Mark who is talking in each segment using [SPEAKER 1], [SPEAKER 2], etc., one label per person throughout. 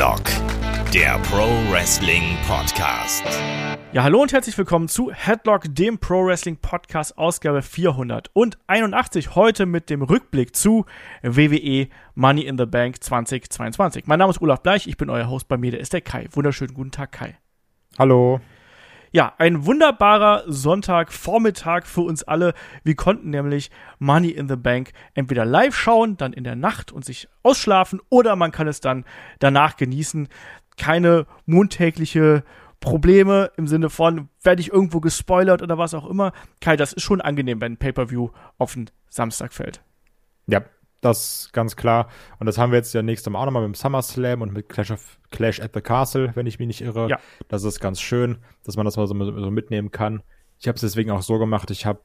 [SPEAKER 1] Headlock, der Pro Wrestling Podcast.
[SPEAKER 2] Ja, hallo und herzlich willkommen zu Headlock, dem Pro Wrestling Podcast, Ausgabe 481. Heute mit dem Rückblick zu WWE Money in the Bank 2022. Mein Name ist Olaf Bleich, ich bin euer Host. Bei mir der ist der Kai. Wunderschönen guten Tag, Kai.
[SPEAKER 3] Hallo.
[SPEAKER 2] Ja, ein wunderbarer Sonntagvormittag für uns alle. Wir konnten nämlich Money in the Bank entweder live schauen, dann in der Nacht und sich ausschlafen, oder man kann es dann danach genießen. Keine montägliche Probleme im Sinne von, werde ich irgendwo gespoilert oder was auch immer. Kai, das ist schon angenehm, wenn ein Pay-Per-View auf den Samstag fällt.
[SPEAKER 3] Ja, das ganz klar. Und das haben wir jetzt ja nächstes Mal auch nochmal mit dem SummerSlam und mit Clash, of, Clash at the Castle, wenn ich mich nicht irre. Ja. Das ist ganz schön, dass man das mal so, so mitnehmen kann. Ich habe es deswegen auch so gemacht. Ich habe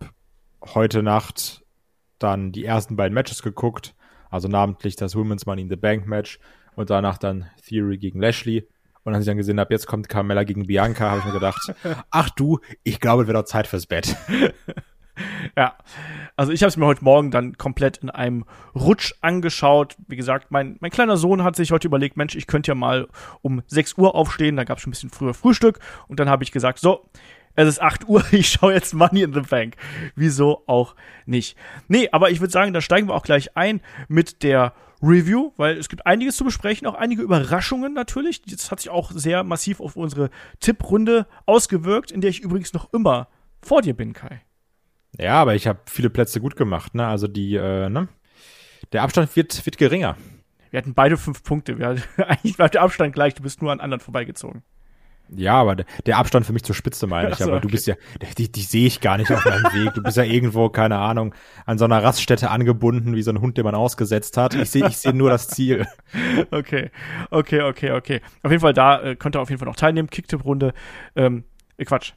[SPEAKER 3] heute Nacht dann die ersten beiden Matches geguckt. Also namentlich das Women's Money in the Bank Match und danach dann Theory gegen Lashley. Und als ich dann gesehen habe, jetzt kommt Carmella gegen Bianca, habe ich mir gedacht, ach du, ich glaube, es wird auch Zeit fürs Bett.
[SPEAKER 2] ja, also ich habe es mir heute Morgen dann komplett in einem Rutsch angeschaut. Wie gesagt, mein, mein kleiner Sohn hat sich heute überlegt, Mensch, ich könnte ja mal um 6 Uhr aufstehen. Da gab es schon ein bisschen früher Frühstück. Und dann habe ich gesagt, so, es ist 8 Uhr, ich schaue jetzt Money in the Bank. Wieso auch nicht? Nee, aber ich würde sagen, da steigen wir auch gleich ein mit der Review, weil es gibt einiges zu besprechen, auch einige Überraschungen natürlich. Das hat sich auch sehr massiv auf unsere Tipprunde ausgewirkt, in der ich übrigens noch immer vor dir bin, Kai.
[SPEAKER 3] Ja, aber ich habe viele Plätze gut gemacht, ne? Also die, äh, ne? Der Abstand wird, wird geringer.
[SPEAKER 2] Wir hatten beide fünf Punkte. Wir, eigentlich war der Abstand gleich, du bist nur an anderen vorbeigezogen.
[SPEAKER 3] Ja, aber der Abstand für mich zur Spitze meine ich. So, aber okay. du bist ja, die, die sehe ich gar nicht auf meinem Weg. Du bist ja irgendwo, keine Ahnung, an so einer Raststätte angebunden, wie so ein Hund, den man ausgesetzt hat. Ich sehe ich sehe nur das Ziel.
[SPEAKER 2] Okay, okay, okay, okay. Auf jeden Fall, da äh, könnt ihr auf jeden Fall noch teilnehmen. Kicktipp-Runde, ähm, äh, Quatsch,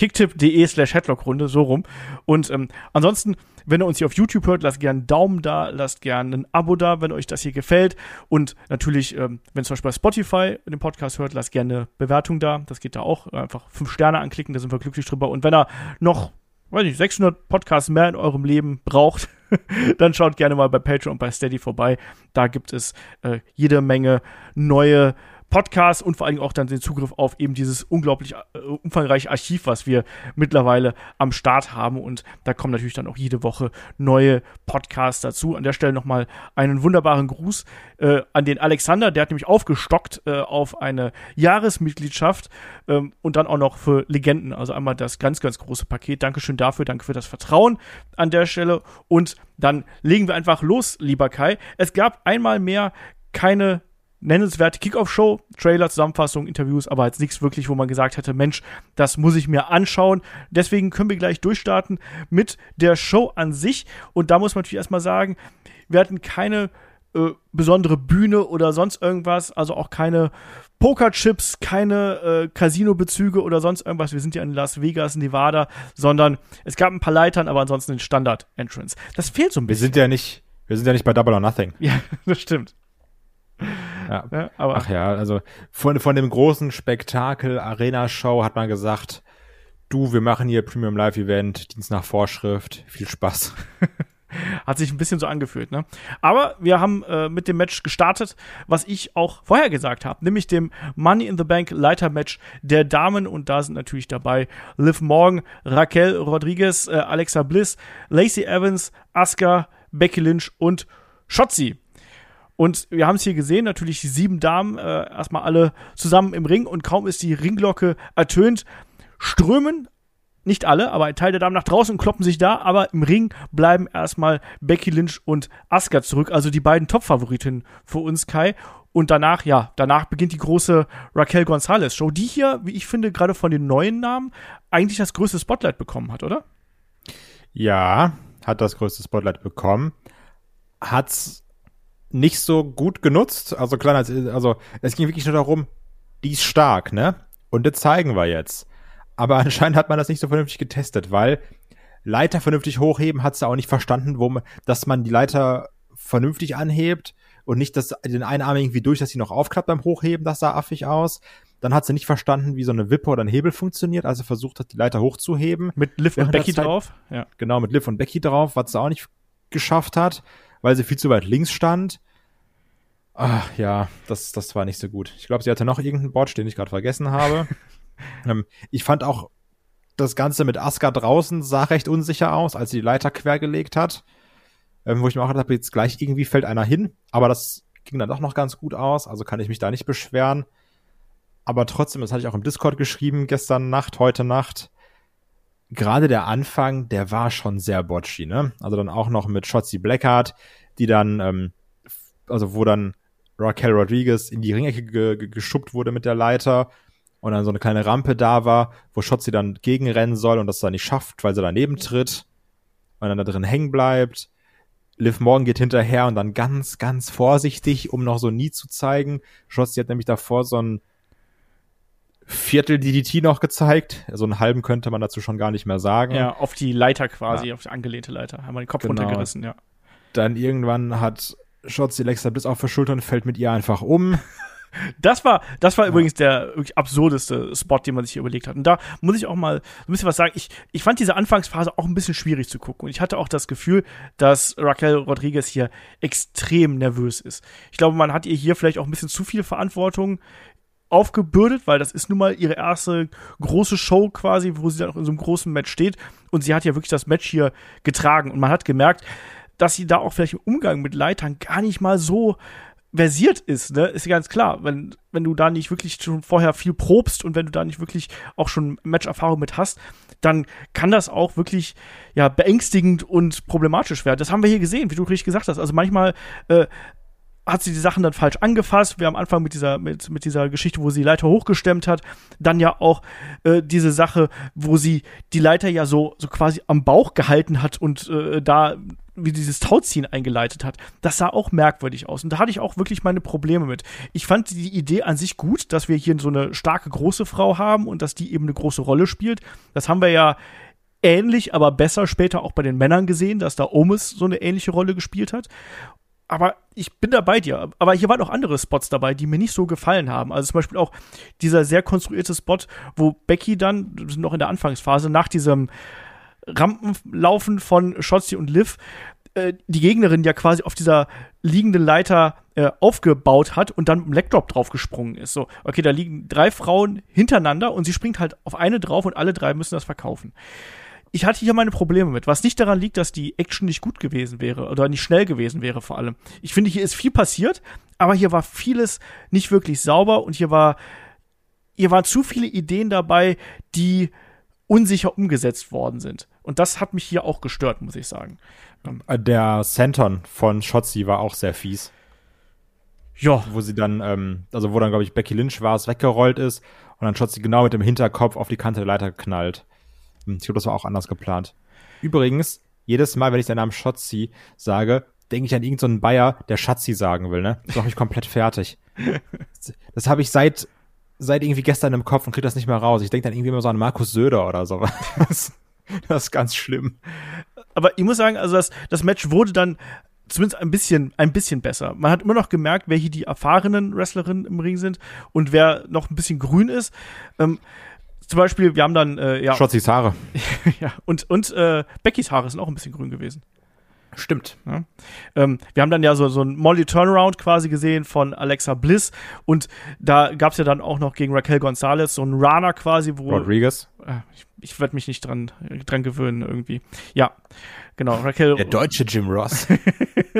[SPEAKER 2] kicktip.de slash Headlock-Runde, so rum. Und ähm, ansonsten, wenn ihr uns hier auf YouTube hört, lasst gerne einen Daumen da, lasst gerne ein Abo da, wenn euch das hier gefällt. Und natürlich, ähm, wenn ihr zum Beispiel bei Spotify den Podcast hört, lasst gerne eine Bewertung da. Das geht da auch. Einfach fünf Sterne anklicken, da sind wir glücklich drüber. Und wenn ihr noch, weiß ich, 600 Podcasts mehr in eurem Leben braucht, dann schaut gerne mal bei Patreon und bei Steady vorbei. Da gibt es äh, jede Menge neue Podcast und vor allem auch dann den Zugriff auf eben dieses unglaublich äh, umfangreiche Archiv, was wir mittlerweile am Start haben. Und da kommen natürlich dann auch jede Woche neue Podcasts dazu. An der Stelle nochmal einen wunderbaren Gruß äh, an den Alexander, der hat nämlich aufgestockt äh, auf eine Jahresmitgliedschaft ähm, und dann auch noch für Legenden. Also einmal das ganz, ganz große Paket. Dankeschön dafür, danke für das Vertrauen an der Stelle. Und dann legen wir einfach los, lieber Kai. Es gab einmal mehr keine nennenswerte Kickoff-Show, Trailer, Zusammenfassung, Interviews, aber jetzt nichts wirklich, wo man gesagt hätte, Mensch, das muss ich mir anschauen. Deswegen können wir gleich durchstarten mit der Show an sich. Und da muss man natürlich erstmal sagen, wir hatten keine äh, besondere Bühne oder sonst irgendwas, also auch keine Pokerchips, keine äh, Casino-Bezüge oder sonst irgendwas. Wir sind ja in Las Vegas, Nevada, sondern es gab ein paar Leitern, aber ansonsten den Standard-Entrance. Das fehlt so ein bisschen.
[SPEAKER 3] Wir sind ja nicht, wir sind ja nicht bei Double or Nothing.
[SPEAKER 2] Ja, das stimmt.
[SPEAKER 3] Ja. ja aber Ach ja, also von, von dem großen Spektakel Arena-Show hat man gesagt, du, wir machen hier Premium Live Event, Dienst nach Vorschrift, viel Spaß.
[SPEAKER 2] Hat sich ein bisschen so angefühlt, ne? Aber wir haben äh, mit dem Match gestartet, was ich auch vorher gesagt habe, nämlich dem Money in the Bank Leiter Match der Damen und da sind natürlich dabei Liv Morgan, Raquel Rodriguez, äh, Alexa Bliss, Lacey Evans, Asuka, Becky Lynch und Shotzi. Und wir haben es hier gesehen, natürlich die sieben Damen äh, erstmal alle zusammen im Ring und kaum ist die Ringglocke ertönt, strömen nicht alle, aber ein Teil der Damen nach draußen und kloppen sich da, aber im Ring bleiben erstmal Becky Lynch und Asuka zurück, also die beiden Top-Favoritinnen für uns, Kai. Und danach, ja, danach beginnt die große Raquel Gonzalez Show, die hier, wie ich finde, gerade von den neuen Namen eigentlich das größte Spotlight bekommen hat, oder?
[SPEAKER 3] Ja, hat das größte Spotlight bekommen. Hat's nicht so gut genutzt. Also klar, also es ging wirklich nur darum, die ist stark, ne? Und das zeigen wir jetzt. Aber anscheinend hat man das nicht so vernünftig getestet, weil Leiter vernünftig hochheben hat sie auch nicht verstanden, wo man, dass man die Leiter vernünftig anhebt und nicht dass den einen Arm irgendwie durch, dass sie noch aufklappt beim Hochheben, das sah affig aus. Dann hat sie nicht verstanden, wie so eine Wippe oder ein Hebel funktioniert, also versucht hat, die Leiter hochzuheben.
[SPEAKER 2] Mit Liv und Becky drauf?
[SPEAKER 3] Ja. Genau, mit Liv und Becky drauf, was sie auch nicht geschafft hat weil sie viel zu weit links stand. Ach ja, das, das war nicht so gut. Ich glaube, sie hatte noch irgendeinen Botch, den ich gerade vergessen habe. ähm, ich fand auch das Ganze mit Asuka draußen sah recht unsicher aus, als sie die Leiter quergelegt hat. Ähm, wo ich mir auch gedacht habe, jetzt gleich irgendwie fällt einer hin. Aber das ging dann doch noch ganz gut aus, also kann ich mich da nicht beschweren. Aber trotzdem, das hatte ich auch im Discord geschrieben, gestern Nacht, heute Nacht. Gerade der Anfang, der war schon sehr botchy, ne? Also dann auch noch mit Shotzi Blackheart, die dann, ähm, also wo dann Raquel Rodriguez in die Ringecke ge ge geschubbt wurde mit der Leiter und dann so eine kleine Rampe da war, wo Shotzi dann gegenrennen soll und das dann nicht schafft, weil sie daneben tritt und dann da drin hängen bleibt. Liv Morgan geht hinterher und dann ganz, ganz vorsichtig, um noch so nie zu zeigen. Shotzi hat nämlich davor so ein Viertel DDT noch gezeigt. So einen halben könnte man dazu schon gar nicht mehr sagen.
[SPEAKER 2] Ja, auf die Leiter quasi, ja. auf die angelehnte Leiter. Haben wir den Kopf genau. runtergerissen, ja.
[SPEAKER 3] Dann irgendwann hat Shotzi Alexa Bliss auf der Schulter und fällt mit ihr einfach um.
[SPEAKER 2] Das war, das war ja. übrigens der wirklich absurdeste Spot, den man sich hier überlegt hat. Und da muss ich auch mal ein bisschen was sagen. Ich, ich fand diese Anfangsphase auch ein bisschen schwierig zu gucken. Und ich hatte auch das Gefühl, dass Raquel Rodriguez hier extrem nervös ist. Ich glaube, man hat ihr hier vielleicht auch ein bisschen zu viel Verantwortung aufgebürdet, weil das ist nun mal ihre erste große Show quasi, wo sie dann auch in so einem großen Match steht. Und sie hat ja wirklich das Match hier getragen. Und man hat gemerkt, dass sie da auch vielleicht im Umgang mit Leitern gar nicht mal so versiert ist, ne, ist ja ganz klar. Wenn, wenn du da nicht wirklich schon vorher viel probst und wenn du da nicht wirklich auch schon Matcherfahrung mit hast, dann kann das auch wirklich ja beängstigend und problematisch werden. Das haben wir hier gesehen, wie du richtig gesagt hast. Also manchmal äh, hat sie die Sachen dann falsch angefasst. Wir am Anfang mit dieser, mit, mit dieser Geschichte, wo sie die Leiter hochgestemmt hat. Dann ja auch äh, diese Sache, wo sie die Leiter ja so, so quasi am Bauch gehalten hat und äh, da wie dieses Tauziehen eingeleitet hat, das sah auch merkwürdig aus. Und da hatte ich auch wirklich meine Probleme mit. Ich fand die Idee an sich gut, dass wir hier so eine starke große Frau haben und dass die eben eine große Rolle spielt. Das haben wir ja ähnlich, aber besser später auch bei den Männern gesehen, dass da Omis so eine ähnliche Rolle gespielt hat. Aber ich bin da bei dir. Aber hier waren auch andere Spots dabei, die mir nicht so gefallen haben. Also zum Beispiel auch dieser sehr konstruierte Spot, wo Becky dann, noch in der Anfangsphase, nach diesem Rampenlaufen von Shotzi und Liv, äh, die Gegnerin ja quasi auf dieser liegenden Leiter äh, aufgebaut hat und dann dem Legdrop draufgesprungen ist. So, okay, da liegen drei Frauen hintereinander und sie springt halt auf eine drauf und alle drei müssen das verkaufen ich hatte hier meine Probleme mit, was nicht daran liegt, dass die Action nicht gut gewesen wäre oder nicht schnell gewesen wäre vor allem. Ich finde, hier ist viel passiert, aber hier war vieles nicht wirklich sauber und hier war hier waren zu viele Ideen dabei, die unsicher umgesetzt worden sind. Und das hat mich hier auch gestört, muss ich sagen.
[SPEAKER 3] Ähm, Der Senton von Shotzi war auch sehr fies. Ja. Wo sie dann, ähm, also wo dann, glaube ich, Becky Lynch war, es weggerollt ist und dann Shotzi genau mit dem Hinterkopf auf die Kante der Leiter geknallt. Hm, ich glaube, das war auch anders geplant. Übrigens, jedes Mal, wenn ich den Namen Schotzi sage, denke ich an irgendeinen so Bayer, der Schatzi sagen will, ne? Das mache ich komplett fertig. Das habe ich seit, seit irgendwie gestern im Kopf und kriege das nicht mehr raus. Ich denke dann irgendwie immer so an Markus Söder oder so. Das, das ist ganz schlimm.
[SPEAKER 2] Aber ich muss sagen, also das, das Match wurde dann zumindest ein bisschen, ein bisschen besser. Man hat immer noch gemerkt, wer hier die erfahrenen Wrestlerinnen im Ring sind und wer noch ein bisschen grün ist. Ähm, zum Beispiel, wir haben dann, äh, ja.
[SPEAKER 3] Schotzis Haare.
[SPEAKER 2] ja, und, und äh, Beckys Haare sind auch ein bisschen grün gewesen.
[SPEAKER 3] Stimmt.
[SPEAKER 2] Ja. Ähm, wir haben dann ja so, so ein Molly Turnaround quasi gesehen von Alexa Bliss und da gab es ja dann auch noch gegen Raquel Gonzalez so ein Rana quasi, wo.
[SPEAKER 3] Rodriguez.
[SPEAKER 2] Äh, ich, ich werde mich nicht dran, dran gewöhnen irgendwie. Ja. Genau, Raquel.
[SPEAKER 3] Der deutsche Jim Ross.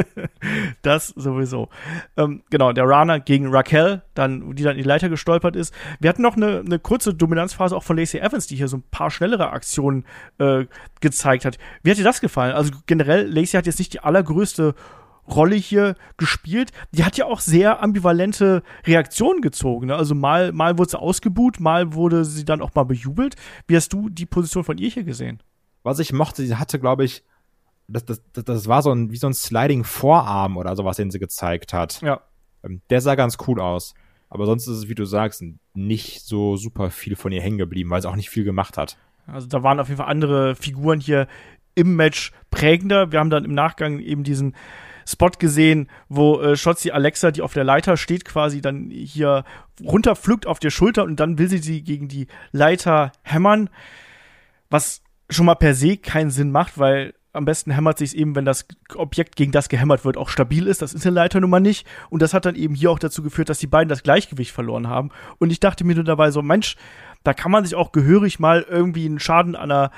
[SPEAKER 2] das sowieso. Ähm, genau, der Rana gegen Raquel, dann, die dann in die Leiter gestolpert ist. Wir hatten noch eine, eine kurze Dominanzphase auch von Lacey Evans, die hier so ein paar schnellere Aktionen äh, gezeigt hat. Wie hat dir das gefallen? Also generell, Lacey hat jetzt nicht die allergrößte Rolle hier gespielt. Die hat ja auch sehr ambivalente Reaktionen gezogen. Ne? Also mal, mal wurde sie ausgebuht, mal wurde sie dann auch mal bejubelt. Wie hast du die Position von ihr hier gesehen?
[SPEAKER 3] Was ich mochte, sie hatte, glaube ich, das, das, das, das war so ein, wie so ein Sliding Vorarm oder sowas, den sie gezeigt hat.
[SPEAKER 2] Ja.
[SPEAKER 3] Ähm, der sah ganz cool aus. Aber sonst ist es, wie du sagst, nicht so super viel von ihr hängen geblieben, weil sie auch nicht viel gemacht hat.
[SPEAKER 2] Also da waren auf jeden Fall andere Figuren hier im Match prägender. Wir haben dann im Nachgang eben diesen Spot gesehen, wo äh, Shotzi Alexa, die auf der Leiter steht, quasi dann hier runterpflückt auf der Schulter und dann will sie sie gegen die Leiter hämmern. Was schon mal per se keinen Sinn macht, weil am besten hämmert sich eben, wenn das Objekt, gegen das gehämmert wird, auch stabil ist. Das ist eine Leiter nun mal nicht. Und das hat dann eben hier auch dazu geführt, dass die beiden das Gleichgewicht verloren haben. Und ich dachte mir nur dabei so, Mensch, da kann man sich auch gehörig mal irgendwie einen Schaden an einer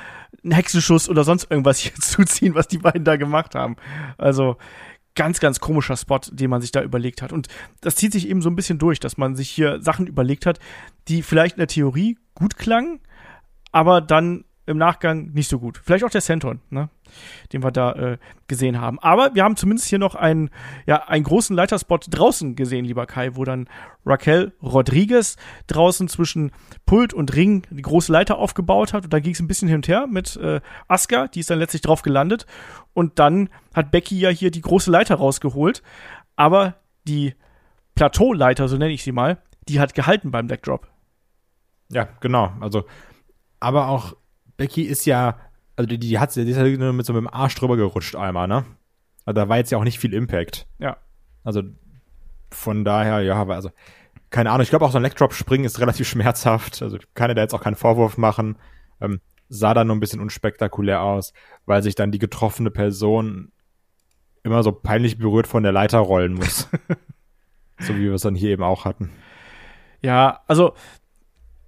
[SPEAKER 2] einen Hexenschuss oder sonst irgendwas hier zuziehen, was die beiden da gemacht haben. Also ganz, ganz komischer Spot, den man sich da überlegt hat. Und das zieht sich eben so ein bisschen durch, dass man sich hier Sachen überlegt hat, die vielleicht in der Theorie gut klangen, aber dann im Nachgang nicht so gut. Vielleicht auch der Senton, ne? den wir da äh, gesehen haben. Aber wir haben zumindest hier noch einen, ja, einen großen Leiterspot draußen gesehen, lieber Kai, wo dann Raquel Rodriguez draußen zwischen Pult und Ring die große Leiter aufgebaut hat. Und da ging es ein bisschen hin und her mit äh, Asuka, die ist dann letztlich drauf gelandet. Und dann hat Becky ja hier die große Leiter rausgeholt. Aber die Plateauleiter, so nenne ich sie mal, die hat gehalten beim Deckdrop.
[SPEAKER 3] Ja, genau. Also, aber auch Becky ist ja, also die, die hat die ist ja nur mit so einem Arsch drüber gerutscht einmal, ne? Also da war jetzt ja auch nicht viel Impact.
[SPEAKER 2] Ja.
[SPEAKER 3] Also von daher, ja, aber also, keine Ahnung, ich glaube auch so ein Leg-Drop springen ist relativ schmerzhaft. Also kann er da jetzt auch keinen Vorwurf machen. Ähm, sah dann nur ein bisschen unspektakulär aus, weil sich dann die getroffene Person immer so peinlich berührt von der Leiter rollen muss. so wie wir es dann hier eben auch hatten.
[SPEAKER 2] Ja, also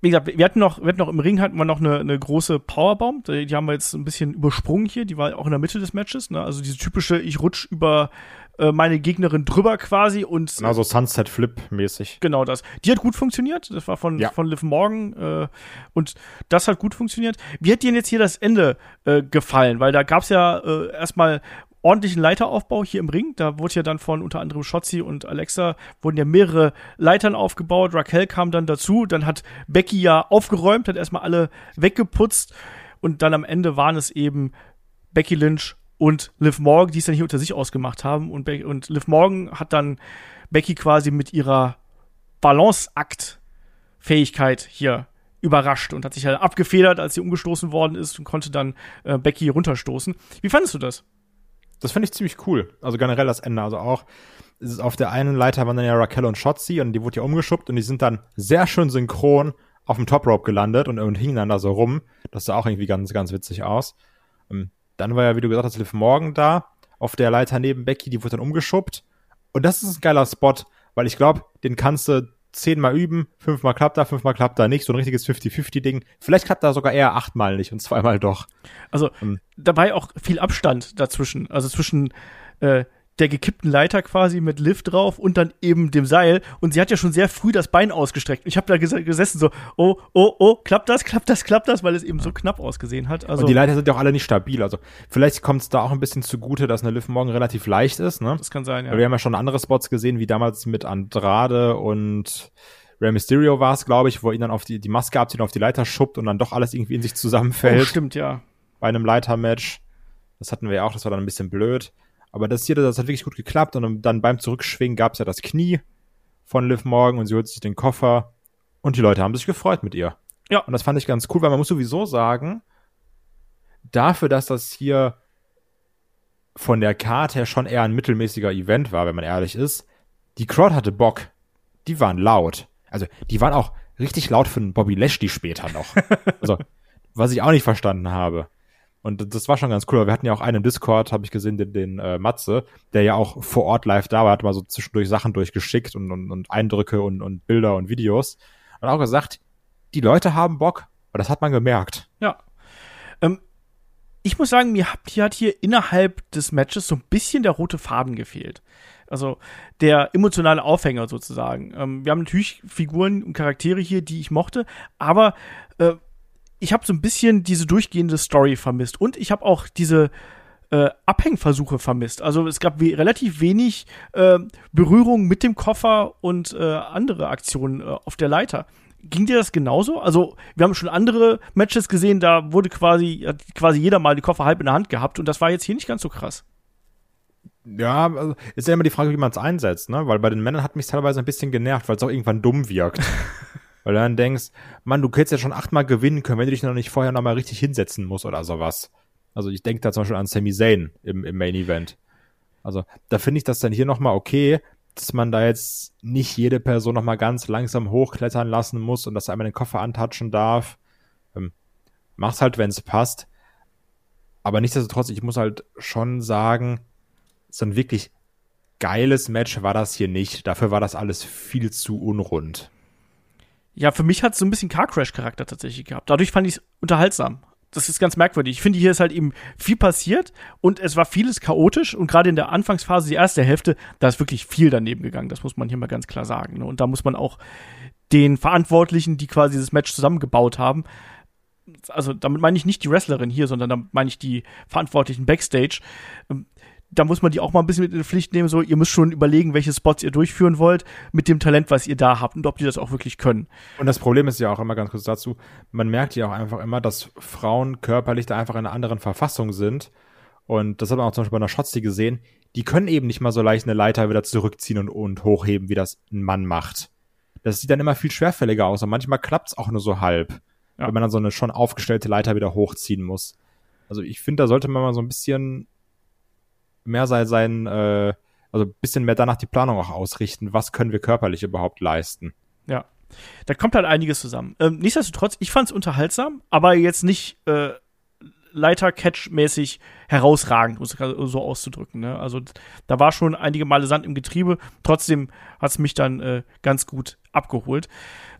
[SPEAKER 2] wie gesagt, wir hatten noch, wir hatten noch im Ring hatten wir noch eine, eine große Powerbomb. Die, die haben wir jetzt ein bisschen übersprungen hier. Die war auch in der Mitte des Matches. Ne? Also diese typische, ich rutsch über äh, meine Gegnerin drüber quasi und
[SPEAKER 3] also Sunset Flip mäßig.
[SPEAKER 2] Genau das. Die hat gut funktioniert. Das war von ja. von Liv Morgan äh, und das hat gut funktioniert. Wie hat dir jetzt hier das Ende äh, gefallen? Weil da gab's ja äh, erstmal ordentlichen Leiteraufbau hier im Ring. Da wurde ja dann von unter anderem Shotzi und Alexa wurden ja mehrere Leitern aufgebaut. Raquel kam dann dazu. Dann hat Becky ja aufgeräumt, hat erstmal alle weggeputzt. Und dann am Ende waren es eben Becky Lynch und Liv Morgan, die es dann hier unter sich ausgemacht haben. Und, Be und Liv Morgan hat dann Becky quasi mit ihrer Balanceakt-Fähigkeit hier überrascht und hat sich halt abgefedert, als sie umgestoßen worden ist und konnte dann äh, Becky runterstoßen. Wie fandest du das?
[SPEAKER 3] Das finde ich ziemlich cool. Also generell das Ende. Also auch, ist auf der einen Leiter waren dann ja Raquel und Shotzi und die wurde ja umgeschubbt und die sind dann sehr schön synchron auf dem Top Rope gelandet und, und hingen dann da so rum. Das sah auch irgendwie ganz, ganz witzig aus. Ähm, dann war ja, wie du gesagt hast, Liv Morgan da auf der Leiter neben Becky, die wurde dann umgeschubbt. Und das ist ein geiler Spot, weil ich glaube, den kannst du zehnmal üben, fünfmal klappt da, fünfmal klappt da nicht, so ein richtiges 50-50-Ding. Vielleicht klappt da sogar eher achtmal nicht und zweimal doch.
[SPEAKER 2] Also ähm. dabei auch viel Abstand dazwischen, also zwischen äh, der gekippten Leiter quasi mit Lift drauf und dann eben dem Seil. Und sie hat ja schon sehr früh das Bein ausgestreckt. Ich habe da ges gesessen so, oh, oh, oh, klappt das, klappt das, klappt das, weil es eben so knapp ausgesehen hat.
[SPEAKER 3] Also, und die Leiter sind ja auch alle nicht stabil. Also vielleicht kommt es da auch ein bisschen zugute, dass eine Lift morgen relativ leicht ist. Ne?
[SPEAKER 2] Das kann sein, ja.
[SPEAKER 3] Wir haben ja schon andere Spots gesehen, wie damals mit Andrade und Rey Mysterio war es, glaube ich, wo ihn dann auf die, die Maske abzieht und auf die Leiter schuppt und dann doch alles irgendwie in sich zusammenfällt. Oh,
[SPEAKER 2] stimmt, ja.
[SPEAKER 3] Bei einem Leitermatch. Das hatten wir ja auch, das war dann ein bisschen blöd. Aber das hier, das hat wirklich gut geklappt und dann beim Zurückschwingen gab es ja das Knie von Liv Morgan und sie holt sich den Koffer und die Leute haben sich gefreut mit ihr. Ja. Und das fand ich ganz cool, weil man muss sowieso sagen, dafür, dass das hier von der Karte her schon eher ein mittelmäßiger Event war, wenn man ehrlich ist, die Crowd hatte Bock. Die waren laut. Also, die waren auch richtig laut für einen Bobby Lashley später noch. also, was ich auch nicht verstanden habe. Und das war schon ganz cool. Wir hatten ja auch einen im Discord, habe ich gesehen, den, den äh, Matze, der ja auch vor Ort live da war, hat mal so zwischendurch Sachen durchgeschickt und, und, und Eindrücke und, und Bilder und Videos. Und auch gesagt, die Leute haben Bock. Und das hat man gemerkt.
[SPEAKER 2] Ja. Ähm, ich muss sagen, mir hat, hier hat hier innerhalb des Matches so ein bisschen der rote Faden gefehlt. Also der emotionale Aufhänger sozusagen. Ähm, wir haben natürlich Figuren und Charaktere hier, die ich mochte, aber äh, ich habe so ein bisschen diese durchgehende Story vermisst und ich habe auch diese äh, Abhängversuche vermisst. Also es gab we relativ wenig äh, Berührung mit dem Koffer und äh, andere Aktionen äh, auf der Leiter. Ging dir das genauso? Also, wir haben schon andere Matches gesehen, da wurde quasi, hat quasi jeder mal die Koffer halb in der Hand gehabt und das war jetzt hier nicht ganz so krass.
[SPEAKER 3] Ja, also ist ja immer die Frage, wie man es einsetzt, ne? Weil bei den Männern hat mich teilweise ein bisschen genervt, weil es auch irgendwann dumm wirkt. Weil du dann denkst, Mann, du hättest ja schon achtmal gewinnen können, wenn du dich noch nicht vorher nochmal richtig hinsetzen musst oder sowas. Also ich denke da zum Beispiel an Sami Zayn im, im Main Event. Also da finde ich das dann hier nochmal okay, dass man da jetzt nicht jede Person nochmal ganz langsam hochklettern lassen muss und dass einmal den Koffer antatschen darf. Ähm, mach's halt, wenn es passt. Aber nichtsdestotrotz, ich muss halt schon sagen, so ein wirklich geiles Match war das hier nicht. Dafür war das alles viel zu unrund.
[SPEAKER 2] Ja, für mich hat es so ein bisschen Car Crash-Charakter tatsächlich gehabt. Dadurch fand ich es unterhaltsam. Das ist ganz merkwürdig. Ich finde, hier ist halt eben viel passiert und es war vieles chaotisch und gerade in der Anfangsphase, die erste Hälfte, da ist wirklich viel daneben gegangen. Das muss man hier mal ganz klar sagen. Ne? Und da muss man auch den Verantwortlichen, die quasi das Match zusammengebaut haben, also damit meine ich nicht die Wrestlerin hier, sondern da meine ich die Verantwortlichen Backstage. Da muss man die auch mal ein bisschen mit in die Pflicht nehmen. So, ihr müsst schon überlegen, welche Spots ihr durchführen wollt, mit dem Talent, was ihr da habt und ob die das auch wirklich können.
[SPEAKER 3] Und das Problem ist ja auch immer ganz kurz dazu, man merkt ja auch einfach immer, dass Frauen körperlich da einfach in einer anderen Verfassung sind. Und das hat man auch zum Beispiel bei einer Shotzi gesehen. Die können eben nicht mal so leicht eine Leiter wieder zurückziehen und, und hochheben, wie das ein Mann macht. Das sieht dann immer viel schwerfälliger aus und manchmal klappt es auch nur so halb ja. wenn man dann so eine schon aufgestellte Leiter wieder hochziehen muss. Also ich finde, da sollte man mal so ein bisschen mehr sein, sein äh, also ein bisschen mehr danach die Planung auch ausrichten, was können wir körperlich überhaupt leisten.
[SPEAKER 2] Ja. Da kommt halt einiges zusammen. Ähm, nichtsdestotrotz, ich fand es unterhaltsam, aber jetzt nicht äh, Leiter-Catch-mäßig herausragend, um es so auszudrücken. Ne? Also da war schon einige Male Sand im Getriebe. Trotzdem hat es mich dann äh, ganz gut abgeholt.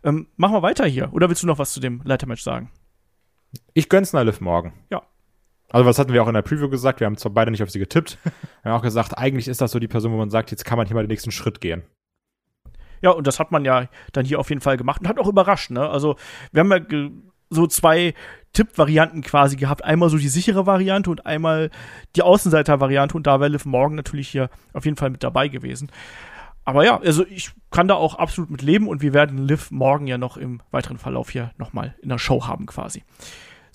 [SPEAKER 2] Ähm, machen wir weiter hier. Oder willst du noch was zu dem Leitermatch sagen?
[SPEAKER 3] Ich gönn's Liv morgen.
[SPEAKER 2] Ja.
[SPEAKER 3] Also, was hatten wir auch in der Preview gesagt? Wir haben zwar beide nicht auf sie getippt. Wir haben auch gesagt, eigentlich ist das so die Person, wo man sagt, jetzt kann man hier mal den nächsten Schritt gehen.
[SPEAKER 2] Ja, und das hat man ja dann hier auf jeden Fall gemacht und hat auch überrascht, ne? Also, wir haben ja so zwei Tippvarianten quasi gehabt. Einmal so die sichere Variante und einmal die Außenseiter-Variante. Und da wäre Liv Morgan natürlich hier auf jeden Fall mit dabei gewesen. Aber ja, also ich kann da auch absolut mit leben und wir werden Liv morgen ja noch im weiteren Verlauf hier nochmal in der Show haben quasi.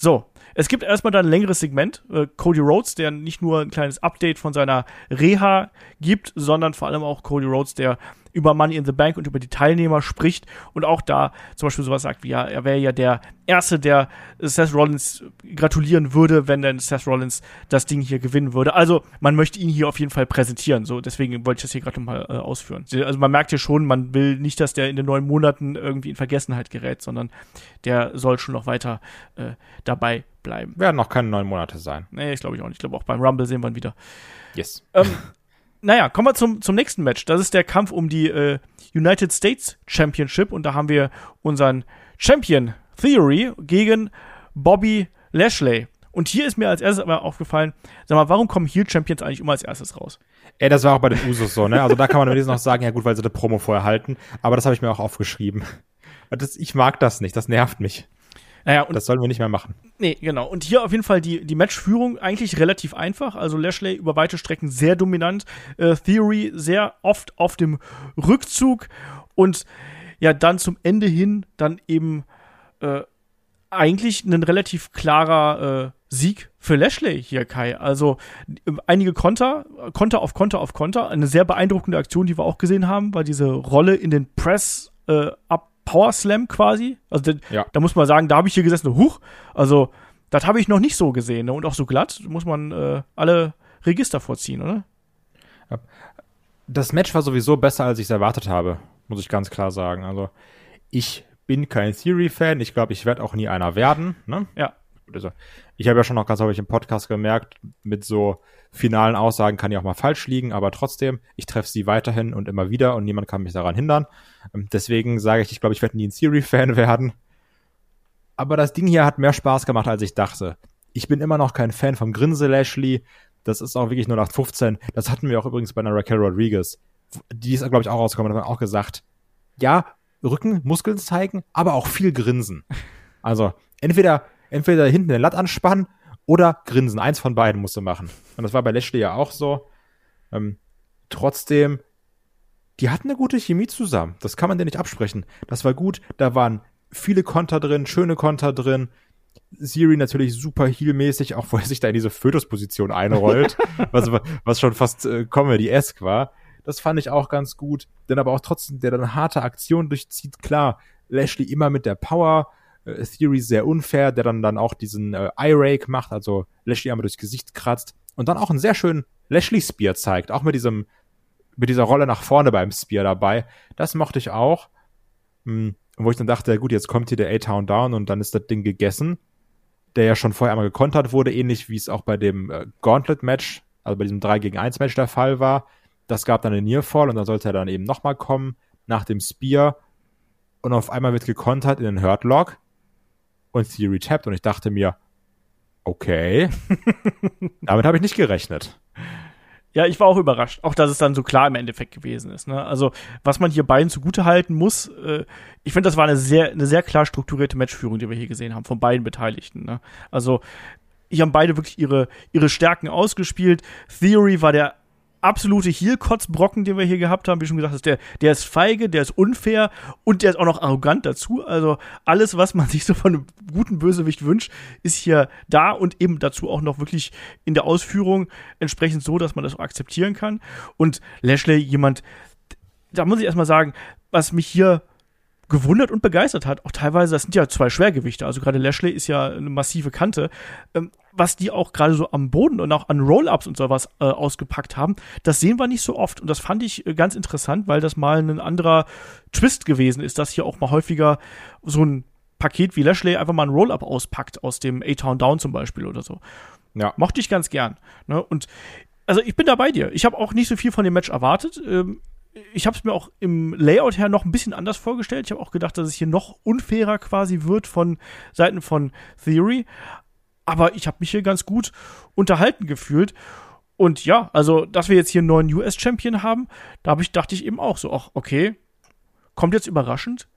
[SPEAKER 2] So, es gibt erstmal dann ein längeres Segment. Äh, Cody Rhodes, der nicht nur ein kleines Update von seiner Reha gibt, sondern vor allem auch Cody Rhodes, der über Money in the Bank und über die Teilnehmer spricht und auch da zum Beispiel sowas sagt wie, ja, er wäre ja der Erste, der Seth Rollins gratulieren würde, wenn denn Seth Rollins das Ding hier gewinnen würde. Also man möchte ihn hier auf jeden Fall präsentieren, so deswegen wollte ich das hier gerade nochmal äh, ausführen. Also man merkt hier schon, man will nicht, dass der in den neun Monaten irgendwie in Vergessenheit gerät, sondern der soll schon noch weiter äh, dabei bleiben.
[SPEAKER 3] Werden noch keine neun Monate sein.
[SPEAKER 2] Nee, ich glaube ich auch nicht. Ich glaube auch beim Rumble sehen wir ihn wieder.
[SPEAKER 3] Yes.
[SPEAKER 2] Ähm, naja, kommen wir zum, zum nächsten Match. Das ist der Kampf um die äh, United States Championship und da haben wir unseren Champion Theory gegen Bobby Lashley. Und hier ist mir als erstes aber aufgefallen, sag mal, warum kommen Heel Champions eigentlich immer als erstes raus?
[SPEAKER 3] Ey, das war auch bei den Usos so, ne? Also da kann man wenigstens noch sagen, ja gut, weil sie eine Promo vorher halten, aber das habe ich mir auch aufgeschrieben. Das, ich mag das nicht, das nervt mich.
[SPEAKER 2] Naja, und
[SPEAKER 3] das sollen wir nicht mehr machen.
[SPEAKER 2] Nee, genau. Und hier auf jeden Fall die, die Matchführung eigentlich relativ einfach. Also Lashley über weite Strecken sehr dominant. Äh, Theory sehr oft auf dem Rückzug. Und ja, dann zum Ende hin dann eben äh, eigentlich ein relativ klarer äh, Sieg für Lashley hier, Kai. Also äh, einige Konter, Konter auf Konter auf Konter. Eine sehr beeindruckende Aktion, die wir auch gesehen haben, war diese Rolle in den Press äh, ab Power Slam quasi. Also da, ja. da muss man sagen, da habe ich hier gesessen, huch, also das habe ich noch nicht so gesehen ne? und auch so glatt muss man äh, alle Register vorziehen, oder?
[SPEAKER 3] Das Match war sowieso besser, als ich es erwartet habe, muss ich ganz klar sagen. Also ich bin kein Theory-Fan, ich glaube, ich werde auch nie einer werden. Ne?
[SPEAKER 2] Ja.
[SPEAKER 3] Also, ich habe ja schon noch ganz häufig im Podcast gemerkt, mit so finalen Aussagen kann ich auch mal falsch liegen, aber trotzdem, ich treffe sie weiterhin und immer wieder und niemand kann mich daran hindern. Ähm, deswegen sage ich, ich glaube, ich werde nie ein Theory-Fan werden. Aber das Ding hier hat mehr Spaß gemacht, als ich dachte. Ich bin immer noch kein Fan vom Grinse Lashley. Das ist auch wirklich nur nach 15. Das hatten wir auch übrigens bei einer Raquel Rodriguez. Die ist, glaube ich, auch rausgekommen. Da haben wir auch gesagt, ja, Rücken, Muskeln zeigen, aber auch viel grinsen. Also, entweder, entweder hinten den Latt anspannen oder grinsen. Eins von beiden musst du machen. Und das war bei Lashley ja auch so. Ähm, trotzdem, die hatten eine gute Chemie zusammen. Das kann man dir nicht absprechen. Das war gut. Da waren viele Konter drin, schöne Konter drin. Siri natürlich super heelmäßig, auch wo er sich da in diese Fötusposition einrollt, was, was schon fast äh, Comedy-esque war. Das fand ich auch ganz gut. Denn aber auch trotzdem, der dann harte Aktion durchzieht, klar, Lashley immer mit der Power, äh, Theory sehr unfair, der dann dann auch diesen äh, Eye-Rake macht, also Lashley einmal durchs Gesicht kratzt und dann auch einen sehr schönen Lashley-Spear zeigt, auch mit diesem, mit dieser Rolle nach vorne beim Spear dabei. Das mochte ich auch. Hm, wo ich dann dachte, gut, jetzt kommt hier der A-Town Down und dann ist das Ding gegessen. der ja schon vorher einmal gekontert wurde, ähnlich wie es auch bei dem äh, Gauntlet-Match, also bei diesem 3 gegen 1 Match der Fall war. Das gab dann einen Nearfall und dann sollte er dann eben nochmal kommen nach dem Spear und auf einmal wird gekontert in den Hurtlock und Theory tappt und ich dachte mir, okay, damit habe ich nicht gerechnet.
[SPEAKER 2] Ja, ich war auch überrascht, auch dass es dann so klar im Endeffekt gewesen ist. Ne? Also, was man hier beiden zugute halten muss, äh, ich finde, das war eine sehr, eine sehr klar strukturierte Matchführung, die wir hier gesehen haben, von beiden Beteiligten. Ne? Also, hier haben beide wirklich ihre, ihre Stärken ausgespielt. Theory war der absolute Heel-Kotzbrocken, den wir hier gehabt haben, wie schon gesagt hast, der, der ist feige, der ist unfair und der ist auch noch arrogant dazu. Also alles, was man sich so von einem guten Bösewicht wünscht, ist hier da und eben dazu auch noch wirklich in der Ausführung entsprechend so, dass man das auch akzeptieren kann. Und Lashley, jemand, da muss ich erstmal sagen, was mich hier gewundert und begeistert hat. Auch teilweise, das sind ja zwei Schwergewichte. Also gerade Lashley ist ja eine massive Kante. Ähm, was die auch gerade so am Boden und auch an Roll-Ups und sowas äh, ausgepackt haben, das sehen wir nicht so oft. Und das fand ich äh, ganz interessant, weil das mal ein anderer Twist gewesen ist, dass hier auch mal häufiger so ein Paket wie Lashley einfach mal ein Roll-Up auspackt aus dem A-Town Down zum Beispiel oder so. Ja. Mochte ich ganz gern. Ne? Und also ich bin da bei dir. Ich habe auch nicht so viel von dem Match erwartet. Ähm, ich habe es mir auch im Layout her noch ein bisschen anders vorgestellt. Ich habe auch gedacht, dass es hier noch unfairer quasi wird von Seiten von Theory. Aber ich habe mich hier ganz gut unterhalten gefühlt. Und ja, also, dass wir jetzt hier einen neuen US-Champion haben, da habe ich, dachte ich eben auch so, ach, okay, kommt jetzt überraschend.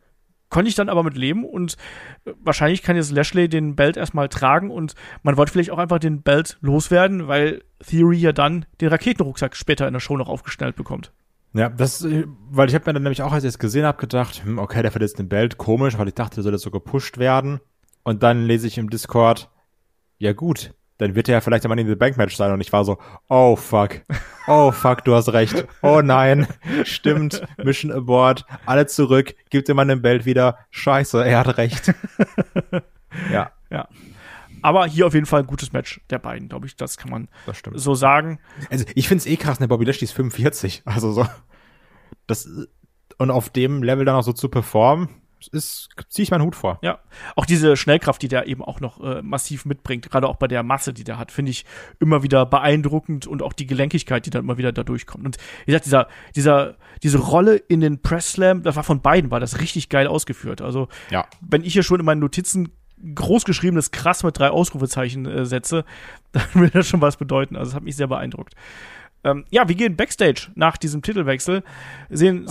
[SPEAKER 2] Konnte ich dann aber mit leben und äh, wahrscheinlich kann jetzt Lashley den Belt erstmal tragen und man wollte vielleicht auch einfach den Belt loswerden, weil Theory ja dann den Raketenrucksack später in der Show noch aufgeschnellt bekommt.
[SPEAKER 3] Ja, das, weil ich habe mir dann nämlich auch, als ich es gesehen habe, gedacht, hm, okay, der verliert jetzt den Belt, komisch, weil ich dachte, der soll jetzt so gepusht werden. Und dann lese ich im Discord, ja gut, dann wird er ja vielleicht einmal in the Bank Match sein. Und ich war so, oh fuck, oh fuck, du hast recht. Oh nein, stimmt, Mission Abort, alle zurück, gibt ihm mal den Belt wieder. Scheiße, er hat recht.
[SPEAKER 2] ja. Ja. Aber hier auf jeden Fall ein gutes Match der beiden, glaube ich. Das kann man das so sagen.
[SPEAKER 3] Also ich finde es eh krass, ne? Bobby Lashley ist 45. Also so. Das, und auf dem Level dann auch so zu performen, ist, ziehe ich meinen Hut vor.
[SPEAKER 2] Ja, auch diese Schnellkraft, die der eben auch noch äh, massiv mitbringt, gerade auch bei der Masse, die der hat, finde ich immer wieder beeindruckend und auch die Gelenkigkeit, die dann immer wieder da durchkommt. Und wie gesagt, dieser, dieser, diese Rolle in den Press Slam, das war von beiden, war das richtig geil ausgeführt. Also, ja. wenn ich hier schon in meinen Notizen großgeschriebenes krass mit drei Ausrufezeichen äh, setze, dann will das schon was bedeuten. Also es hat mich sehr beeindruckt. Ähm, ja, wir gehen Backstage nach diesem Titelwechsel. Sehen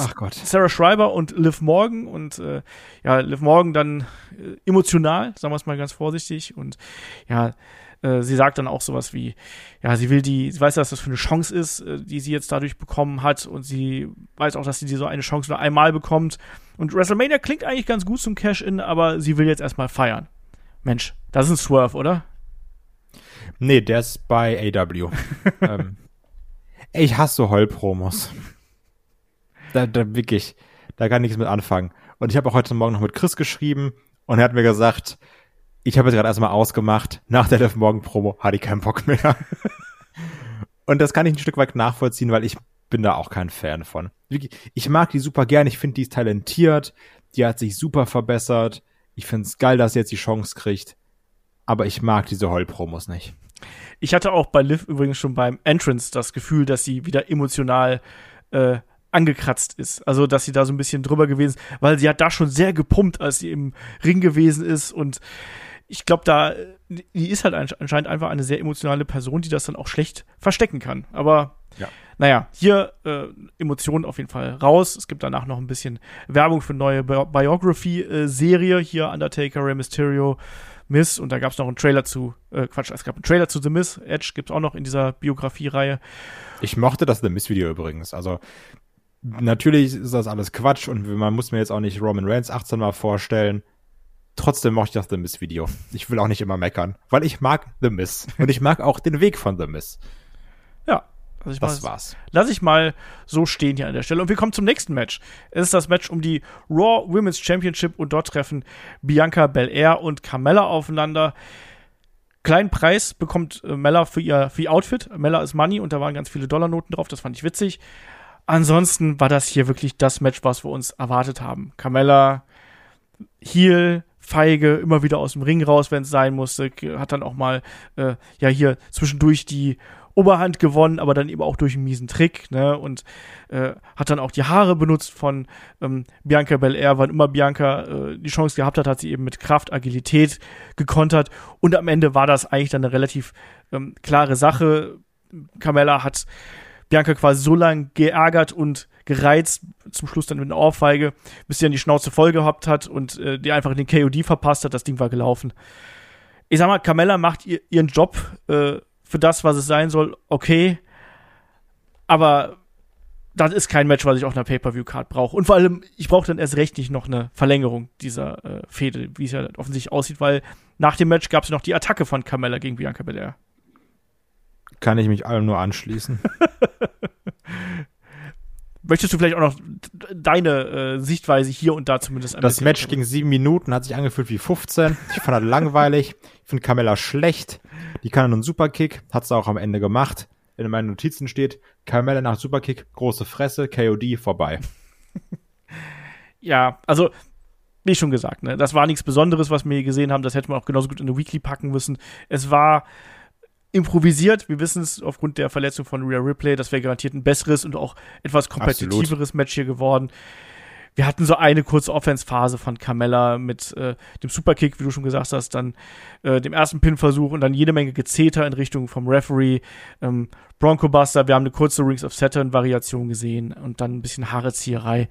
[SPEAKER 2] Sarah Schreiber und Liv Morgan und äh, ja, Liv Morgan dann äh, emotional, sagen wir es mal ganz vorsichtig. Und ja, äh, sie sagt dann auch sowas wie, ja, sie will die, sie weiß, dass das für eine Chance ist, äh, die sie jetzt dadurch bekommen hat und sie weiß auch, dass sie so eine Chance nur einmal bekommt. Und WrestleMania klingt eigentlich ganz gut zum Cash-In, aber sie will jetzt erstmal feiern. Mensch, das ist ein Swerve, oder?
[SPEAKER 3] Nee, der ist bei AW. ähm, ich hasse so Heulpromos. Da, da wirklich, da kann ich nichts mit anfangen. Und ich habe auch heute Morgen noch mit Chris geschrieben und er hat mir gesagt, ich habe jetzt gerade erstmal ausgemacht, nach der Live Morgen Promo hatte ich keinen Bock mehr. und das kann ich ein Stück weit nachvollziehen, weil ich bin da auch kein Fan von. Ich mag die super gern, ich finde die ist talentiert, die hat sich super verbessert ich finde es geil, dass sie jetzt die Chance kriegt. Aber ich mag diese Heul-Promos nicht.
[SPEAKER 2] Ich hatte auch bei Liv übrigens schon beim Entrance das Gefühl, dass sie wieder emotional äh, angekratzt ist. Also, dass sie da so ein bisschen drüber gewesen ist, weil sie hat da schon sehr gepumpt, als sie im Ring gewesen ist. Und ich glaube, da, die ist halt anscheinend einfach eine sehr emotionale Person, die das dann auch schlecht verstecken kann. Aber ja. Naja, hier äh, Emotionen auf jeden Fall raus. Es gibt danach noch ein bisschen Werbung für neue Bi Biography-Serie. Hier Undertaker, Rey Mysterio, Miss. Und da gab es noch einen Trailer zu, äh, Quatsch, es gab einen Trailer zu The Miss. Edge gibt es auch noch in dieser Biografie-Reihe.
[SPEAKER 3] Ich mochte das The Miss-Video übrigens. Also natürlich ist das alles Quatsch und man muss mir jetzt auch nicht Roman Reigns 18 Mal vorstellen. Trotzdem mochte ich das The Miss-Video. Ich will auch nicht immer meckern, weil ich mag The Miss. und ich mag auch den Weg von The Miss.
[SPEAKER 2] Ja, also das war's. Lass ich mal so stehen hier an der Stelle. Und wir kommen zum nächsten Match. Es ist das Match um die Raw Women's Championship und dort treffen Bianca Belair und Carmella aufeinander. Kleinen Preis bekommt äh, Mella für ihr, für ihr Outfit. Mella ist Money und da waren ganz viele Dollarnoten drauf. Das fand ich witzig. Ansonsten war das hier wirklich das Match, was wir uns erwartet haben. Carmella, Heel, feige, immer wieder aus dem Ring raus, wenn es sein musste, hat dann auch mal äh, ja hier zwischendurch die Oberhand gewonnen, aber dann eben auch durch einen miesen Trick, ne? Und äh, hat dann auch die Haare benutzt von ähm, Bianca Belair, wann immer Bianca äh, die Chance gehabt hat, hat sie eben mit Kraft, Agilität gekontert und am Ende war das eigentlich dann eine relativ ähm, klare Sache. Carmella hat Bianca quasi so lange geärgert und gereizt, zum Schluss dann mit einer Ohrfeige, bis sie dann die Schnauze voll gehabt hat und äh, die einfach den KOD verpasst hat. Das Ding war gelaufen. Ich sag mal, Carmella macht ihr, ihren Job äh, für das, was es sein soll, okay. Aber das ist kein Match, was ich auf einer Pay-Per-View-Card brauche. Und vor allem, ich brauche dann erst recht nicht noch eine Verlängerung dieser äh, Fehde, wie es ja offensichtlich aussieht, weil nach dem Match gab es noch die Attacke von Carmella gegen Bianca Belair.
[SPEAKER 3] Kann ich mich allem nur anschließen.
[SPEAKER 2] Möchtest du vielleicht auch noch deine äh, Sichtweise hier und da zumindest
[SPEAKER 3] Das Match ging sieben Minuten, hat sich angefühlt wie 15. Ich fand das langweilig. Ich finde Carmella schlecht. Die kann einen Superkick, hat sie auch am Ende gemacht. In meinen Notizen steht, Carmella nach Superkick, große Fresse, KOD, vorbei.
[SPEAKER 2] ja, also, wie schon gesagt, ne, das war nichts Besonderes, was wir hier gesehen haben. Das hätte man auch genauso gut in eine Weekly packen müssen. Es war improvisiert. Wir wissen es aufgrund der Verletzung von Rhea Ripley. Das wäre garantiert ein besseres und auch etwas kompetitiveres Absolut. Match hier geworden. Wir hatten so eine kurze Offense-Phase von Carmella mit äh, dem Superkick, wie du schon gesagt hast, dann äh, dem ersten Pin-Versuch und dann jede Menge Gezeter in Richtung vom Referee. Ähm, Bronco Buster, wir haben eine kurze Rings of Saturn-Variation gesehen und dann ein bisschen Haarezieherei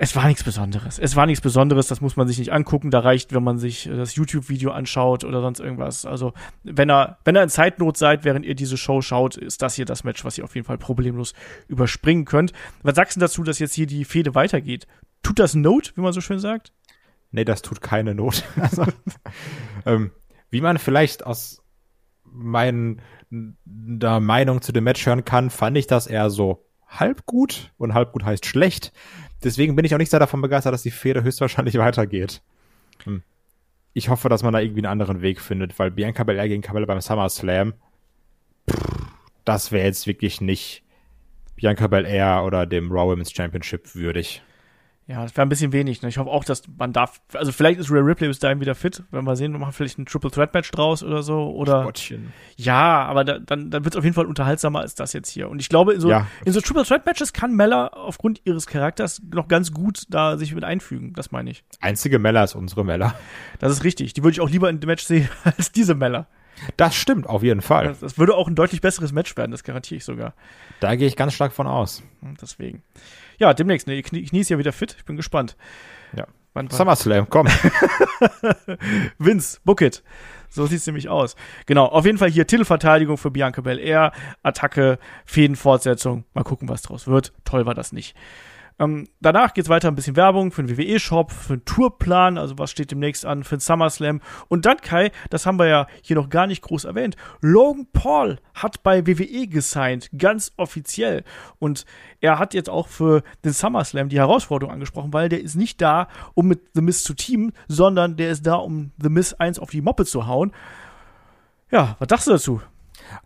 [SPEAKER 2] es war nichts Besonderes. Es war nichts Besonderes, das muss man sich nicht angucken. Da reicht, wenn man sich äh, das YouTube-Video anschaut oder sonst irgendwas. Also, wenn er, wenn er in Zeitnot seid, während ihr diese Show schaut, ist das hier das Match, was ihr auf jeden Fall problemlos überspringen könnt. Was sagst du dazu, dass jetzt hier die Fehde weitergeht? Tut das Not, wie man so schön sagt?
[SPEAKER 3] Nee, das tut keine Not. also, ähm, wie man vielleicht aus meiner Meinung zu dem Match hören kann, fand ich das eher so halb gut und halb gut heißt schlecht deswegen bin ich auch nicht sehr davon begeistert, dass die Fehde höchstwahrscheinlich weitergeht. Hm. Ich hoffe, dass man da irgendwie einen anderen Weg findet, weil Bianca Belair gegen Cabella beim SummerSlam, das wäre jetzt wirklich nicht Bianca Belair oder dem Raw Women's Championship würdig.
[SPEAKER 2] Ja, das wäre ein bisschen wenig. Ne? Ich hoffe auch, dass man darf. Also vielleicht ist Rhea Ripley bis dahin wieder fit. Wenn wir sehen, wir machen vielleicht ein Triple Threat Match draus oder so. Oder.
[SPEAKER 3] Spottchen.
[SPEAKER 2] Ja, aber da, dann, dann wird es auf jeden Fall unterhaltsamer als das jetzt hier. Und ich glaube, in so, ja. in so Triple Threat Matches kann Mella aufgrund ihres Charakters noch ganz gut da sich mit einfügen. Das meine ich.
[SPEAKER 3] Einzige Mella ist unsere Mella.
[SPEAKER 2] Das ist richtig. Die würde ich auch lieber in dem Match sehen als diese Mella.
[SPEAKER 3] Das stimmt, auf jeden Fall.
[SPEAKER 2] Das, das, würde auch ein deutlich besseres Match werden, das garantiere ich sogar.
[SPEAKER 3] Da gehe ich ganz stark von aus.
[SPEAKER 2] Deswegen ja, demnächst, ne, Knie, Knie ist ja wieder fit. Ich bin gespannt.
[SPEAKER 3] Ja. Wann, SummerSlam, komm.
[SPEAKER 2] Vince, book it. So sieht's nämlich aus. Genau, auf jeden Fall hier Titelverteidigung für Bianca Belair, Attacke, Fädenfortsetzung. Mal gucken, was draus wird. Toll war das nicht. Ähm, danach geht's weiter ein bisschen Werbung für den WWE-Shop, für den Tourplan, also was steht demnächst an, für den SummerSlam. Und dann, Kai, das haben wir ja hier noch gar nicht groß erwähnt, Logan Paul hat bei WWE gesigned, ganz offiziell. Und er hat jetzt auch für den SummerSlam die Herausforderung angesprochen, weil der ist nicht da, um mit The Miz zu teamen, sondern der ist da, um The Miz eins auf die Moppe zu hauen. Ja, was sagst du dazu?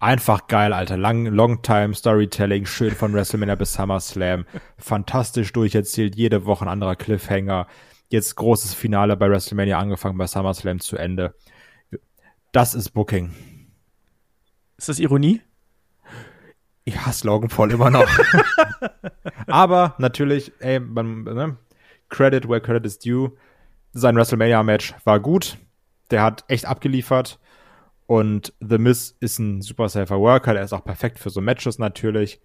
[SPEAKER 3] Einfach geil, Alter. Lang, Longtime Storytelling, schön von WrestleMania bis SummerSlam. Fantastisch durcherzählt, jede Woche ein anderer Cliffhanger. Jetzt großes Finale bei WrestleMania angefangen, bei SummerSlam zu Ende. Das ist Booking.
[SPEAKER 2] Ist das Ironie?
[SPEAKER 3] Ich hasse Logan Paul immer noch. Aber natürlich, ey, man, ne? Credit where credit is due. Sein WrestleMania-Match war gut. Der hat echt abgeliefert. Und The Miz ist ein super safer Worker, der ist auch perfekt für so Matches natürlich.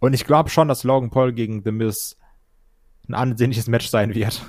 [SPEAKER 3] Und ich glaube schon, dass Logan Paul gegen The Miz ein ansehnliches Match sein wird.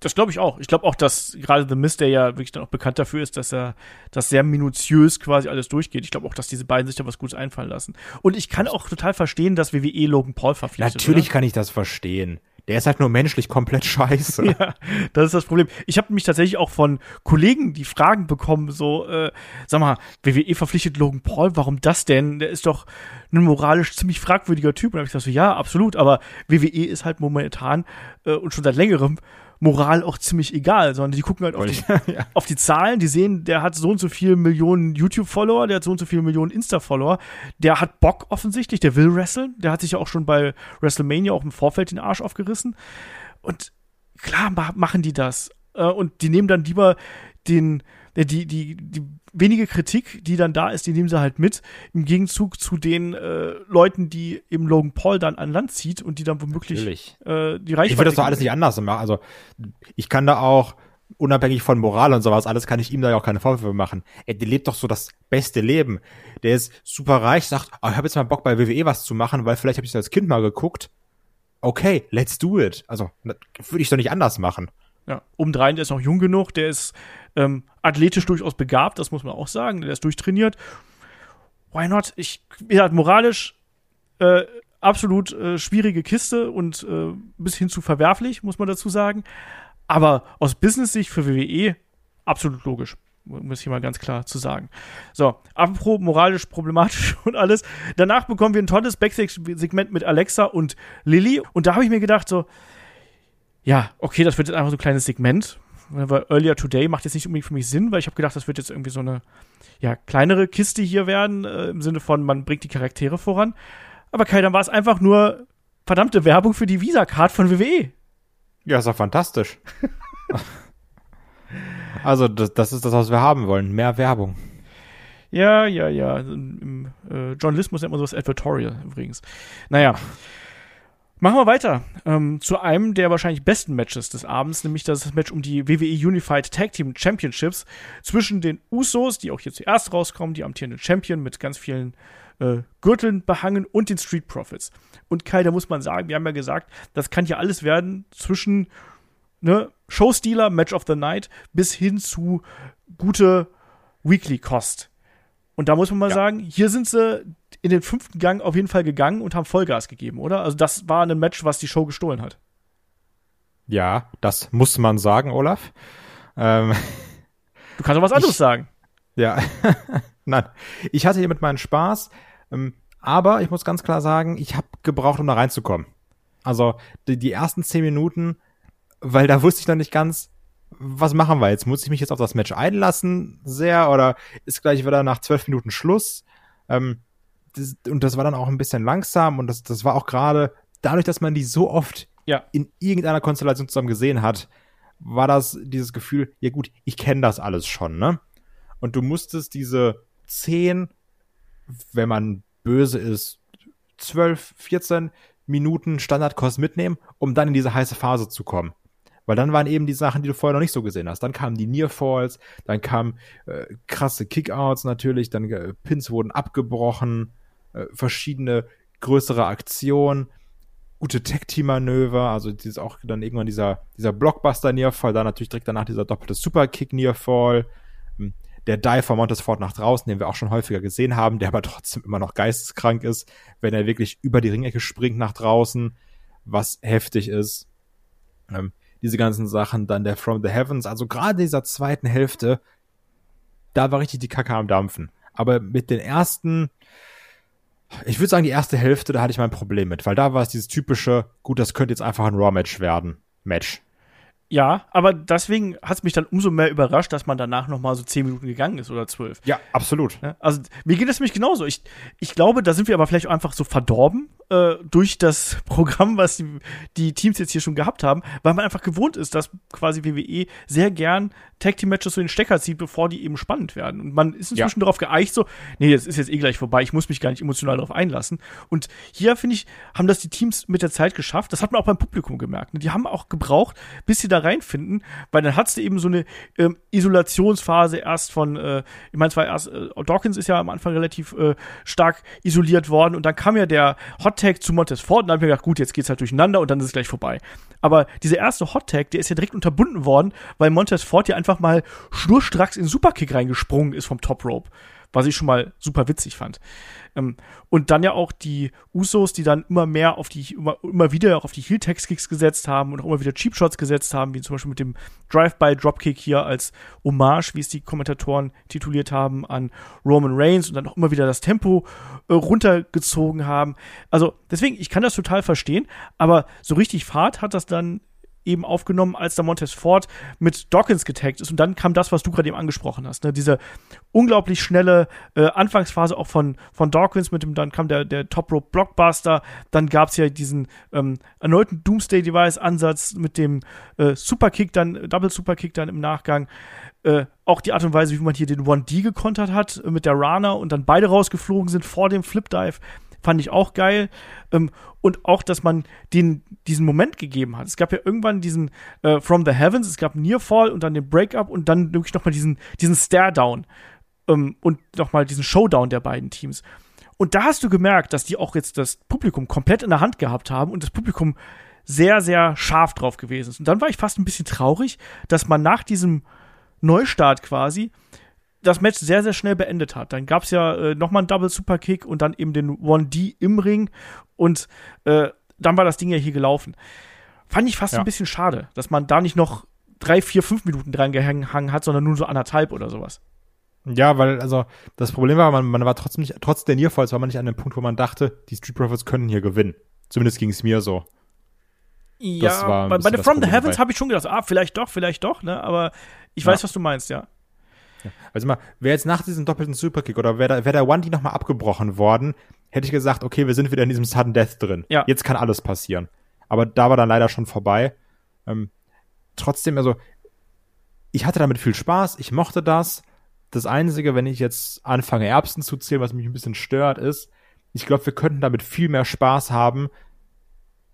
[SPEAKER 2] Das glaube ich auch. Ich glaube auch, dass gerade The Miz, der ja wirklich dann auch bekannt dafür ist, dass er das sehr minutiös quasi alles durchgeht. Ich glaube auch, dass diese beiden sich da was Gutes einfallen lassen. Und ich kann auch total verstehen, dass WWE Logan Paul verpflichtet.
[SPEAKER 3] Natürlich oder? kann ich das verstehen. Der ist halt nur menschlich komplett scheiße.
[SPEAKER 2] Ja, das ist das Problem. Ich habe mich tatsächlich auch von Kollegen die Fragen bekommen, so, äh, sag mal, WWE verpflichtet Logan Paul, warum das denn? Der ist doch ein moralisch ziemlich fragwürdiger Typ. Und da habe ich gesagt, so, ja, absolut, aber WWE ist halt momentan äh, und schon seit längerem Moral auch ziemlich egal, sondern die gucken halt auf die, ja. auf die, Zahlen, die sehen, der hat so und so viele Millionen YouTube-Follower, der hat so und so viele Millionen Insta-Follower, der hat Bock offensichtlich, der will wresteln, der hat sich ja auch schon bei WrestleMania auch im Vorfeld den Arsch aufgerissen und klar machen die das. Äh, und die nehmen dann lieber den, die, die, die wenige Kritik, die dann da ist, die nehmen sie halt mit, im Gegenzug zu den äh, Leuten, die eben Logan Paul dann an Land zieht und die dann womöglich äh, die Reichweite.
[SPEAKER 3] Ich würde das doch alles nicht anders machen. Also ich kann da auch, unabhängig von Moral und sowas, alles kann ich ihm da ja auch keine Vorwürfe machen. Er lebt doch so das beste Leben. Der ist super reich, sagt, oh, ich habe jetzt mal Bock bei WWE was zu machen, weil vielleicht habe ich das als Kind mal geguckt. Okay, let's do it. Also würde ich doch nicht anders machen.
[SPEAKER 2] Ja, obendrein, der ist noch jung genug, der ist ähm, athletisch durchaus begabt, das muss man auch sagen, der ist durchtrainiert. Why not? Ich, ja, moralisch äh, absolut äh, schwierige Kiste und äh, bis hin zu verwerflich, muss man dazu sagen. Aber aus Business-Sicht für WWE absolut logisch. Muss ich mal ganz klar zu sagen. So, apropos moralisch problematisch und alles. Danach bekommen wir ein tolles Backstage-Segment mit Alexa und Lilly. Und da habe ich mir gedacht, so, ja, okay, das wird jetzt einfach so ein kleines Segment. Weil Earlier Today macht jetzt nicht unbedingt für mich Sinn, weil ich habe gedacht, das wird jetzt irgendwie so eine ja, kleinere Kiste hier werden, äh, im Sinne von, man bringt die Charaktere voran. Aber Kai, dann war es einfach nur verdammte Werbung für die Visa-Card von WWE.
[SPEAKER 3] Ja, ist doch fantastisch. also, das, das, ist das, was wir haben wollen. Mehr Werbung.
[SPEAKER 2] Ja, ja, ja. Im äh, Journalismus nennt man sowas Advertorial übrigens. Naja. Machen wir weiter ähm, zu einem der wahrscheinlich besten Matches des Abends, nämlich das Match um die WWE Unified Tag Team Championships zwischen den Usos, die auch hier zuerst rauskommen, die amtierenden Champion mit ganz vielen äh, Gürteln behangen und den Street Profits. Und Kai, da muss man sagen, wir haben ja gesagt, das kann ja alles werden zwischen ne, Showstealer, Match of the Night bis hin zu gute Weekly Cost. Und da muss man mal ja. sagen, hier sind sie in den fünften Gang auf jeden Fall gegangen und haben Vollgas gegeben, oder? Also das war ein Match, was die Show gestohlen hat.
[SPEAKER 3] Ja, das muss man sagen, Olaf. Ähm,
[SPEAKER 2] du kannst doch was anderes
[SPEAKER 3] ich,
[SPEAKER 2] sagen.
[SPEAKER 3] Ja, nein. Ich hatte hier mit meinen Spaß, ähm, aber ich muss ganz klar sagen, ich habe gebraucht, um da reinzukommen. Also die, die ersten zehn Minuten, weil da wusste ich noch nicht ganz, was machen wir jetzt? Muss ich mich jetzt auf das Match einlassen, sehr, oder ist gleich wieder nach zwölf Minuten Schluss? Ähm, das, und das war dann auch ein bisschen langsam und das, das war auch gerade dadurch, dass man die so oft ja. in irgendeiner Konstellation zusammen gesehen hat, war das dieses Gefühl, ja gut, ich kenne das alles schon, ne? Und du musstest diese zehn, wenn man böse ist, zwölf, 14 Minuten Standardkost mitnehmen, um dann in diese heiße Phase zu kommen. Weil dann waren eben die Sachen, die du vorher noch nicht so gesehen hast. Dann kamen die Nearfalls, dann kamen äh, krasse Kickouts natürlich, dann äh, Pins wurden abgebrochen, äh, verschiedene größere Aktionen, gute Tag-Team-Manöver, also dieses auch dann irgendwann dieser, dieser Blockbuster-Nearfall, dann natürlich direkt danach dieser doppelte Superkick-Nearfall, ähm, der Dive von Montesfort nach draußen, den wir auch schon häufiger gesehen haben, der aber trotzdem immer noch geisteskrank ist, wenn er wirklich über die Ringecke springt nach draußen, was heftig ist. Ähm, diese ganzen Sachen, dann der From the Heavens, also gerade dieser zweiten Hälfte, da war richtig die Kacke am Dampfen. Aber mit den ersten ich würde sagen, die erste Hälfte, da hatte ich mein Problem mit, weil da war es dieses typische, gut, das könnte jetzt einfach ein Raw-Match werden. Match.
[SPEAKER 2] Ja, aber deswegen hat es mich dann umso mehr überrascht, dass man danach noch mal so zehn Minuten gegangen ist oder zwölf.
[SPEAKER 3] Ja, absolut.
[SPEAKER 2] Ja, also mir geht es nämlich genauso. Ich, ich glaube, da sind wir aber vielleicht einfach so verdorben äh, durch das Programm, was die, die Teams jetzt hier schon gehabt haben, weil man einfach gewohnt ist, dass quasi WWE sehr gern Tag Team Matches so den Stecker zieht, bevor die eben spannend werden. Und man ist inzwischen ja. darauf geeicht, so, nee, das ist jetzt eh gleich vorbei, ich muss mich gar nicht emotional darauf einlassen. Und hier, finde ich, haben das die Teams mit der Zeit geschafft. Das hat man auch beim Publikum gemerkt. Ne? Die haben auch gebraucht, bis sie da reinfinden, weil dann hattest du eben so eine ähm, Isolationsphase erst von, äh, ich meine, zwar erst, äh, Dawkins ist ja am Anfang relativ äh, stark isoliert worden und dann kam ja der Hot Tag zu Montez Ford und dann habe ich gedacht, gut, jetzt geht's halt durcheinander und dann ist es gleich vorbei. Aber dieser erste Hot Tag, der ist ja direkt unterbunden worden, weil Montez Ford ja einfach mal schnurstracks in Superkick reingesprungen ist vom Top Rope was ich schon mal super witzig fand. Ähm, und dann ja auch die Usos, die dann immer mehr auf die, immer, immer wieder auf die Heel-Tex-Kicks gesetzt haben und auch immer wieder Cheap-Shots gesetzt haben, wie zum Beispiel mit dem Drive-by-Dropkick hier als Hommage, wie es die Kommentatoren tituliert haben, an Roman Reigns und dann auch immer wieder das Tempo äh, runtergezogen haben. Also deswegen, ich kann das total verstehen, aber so richtig Fahrt hat das dann eben aufgenommen, als der Montez Ford mit Dawkins getaggt ist. Und dann kam das, was du gerade eben angesprochen hast. Ne? Diese unglaublich schnelle äh, Anfangsphase auch von, von Dawkins mit dem, dann kam der, der Top Rope Blockbuster. Dann gab es ja diesen ähm, erneuten Doomsday Device Ansatz mit dem äh, Superkick dann, Double Superkick dann im Nachgang. Äh, auch die Art und Weise, wie man hier den 1D gekontert hat äh, mit der Rana und dann beide rausgeflogen sind vor dem Flip Dive fand ich auch geil. Ähm, und auch, dass man den, diesen Moment gegeben hat. Es gab ja irgendwann diesen äh, From the Heavens, es gab Nearfall und dann den Breakup und dann wirklich nochmal diesen, diesen Stare-Down ähm, und nochmal diesen Showdown der beiden Teams. Und da hast du gemerkt, dass die auch jetzt das Publikum komplett in der Hand gehabt haben und das Publikum sehr, sehr scharf drauf gewesen ist. Und dann war ich fast ein bisschen traurig, dass man nach diesem Neustart quasi das Match sehr, sehr schnell beendet hat. Dann gab es ja äh, nochmal einen Double Superkick und dann eben den 1D im Ring und äh, dann war das Ding ja hier gelaufen. Fand ich fast ja. ein bisschen schade, dass man da nicht noch drei, vier, fünf Minuten dran gehangen hat, sondern nur so anderthalb oder sowas.
[SPEAKER 3] Ja, weil, also, das Problem war, man, man war trotzdem nicht, trotz der Nearfalls war man nicht an dem Punkt, wo man dachte, die Street Profits können hier gewinnen. Zumindest ging es mir so.
[SPEAKER 2] Ja, bei, bei der From the Heavens habe ich schon gedacht, ah, vielleicht doch, vielleicht doch, ne, aber ich ja. weiß, was du meinst, ja.
[SPEAKER 3] Also mal, wäre jetzt nach diesem doppelten Superkick oder wäre wär der One-D nochmal abgebrochen worden, hätte ich gesagt, okay, wir sind wieder in diesem Sudden Death drin. Ja. Jetzt kann alles passieren. Aber da war dann leider schon vorbei. Ähm, trotzdem, also, ich hatte damit viel Spaß, ich mochte das. Das Einzige, wenn ich jetzt anfange, Erbsen zu zählen, was mich ein bisschen stört, ist, ich glaube, wir könnten damit viel mehr Spaß haben,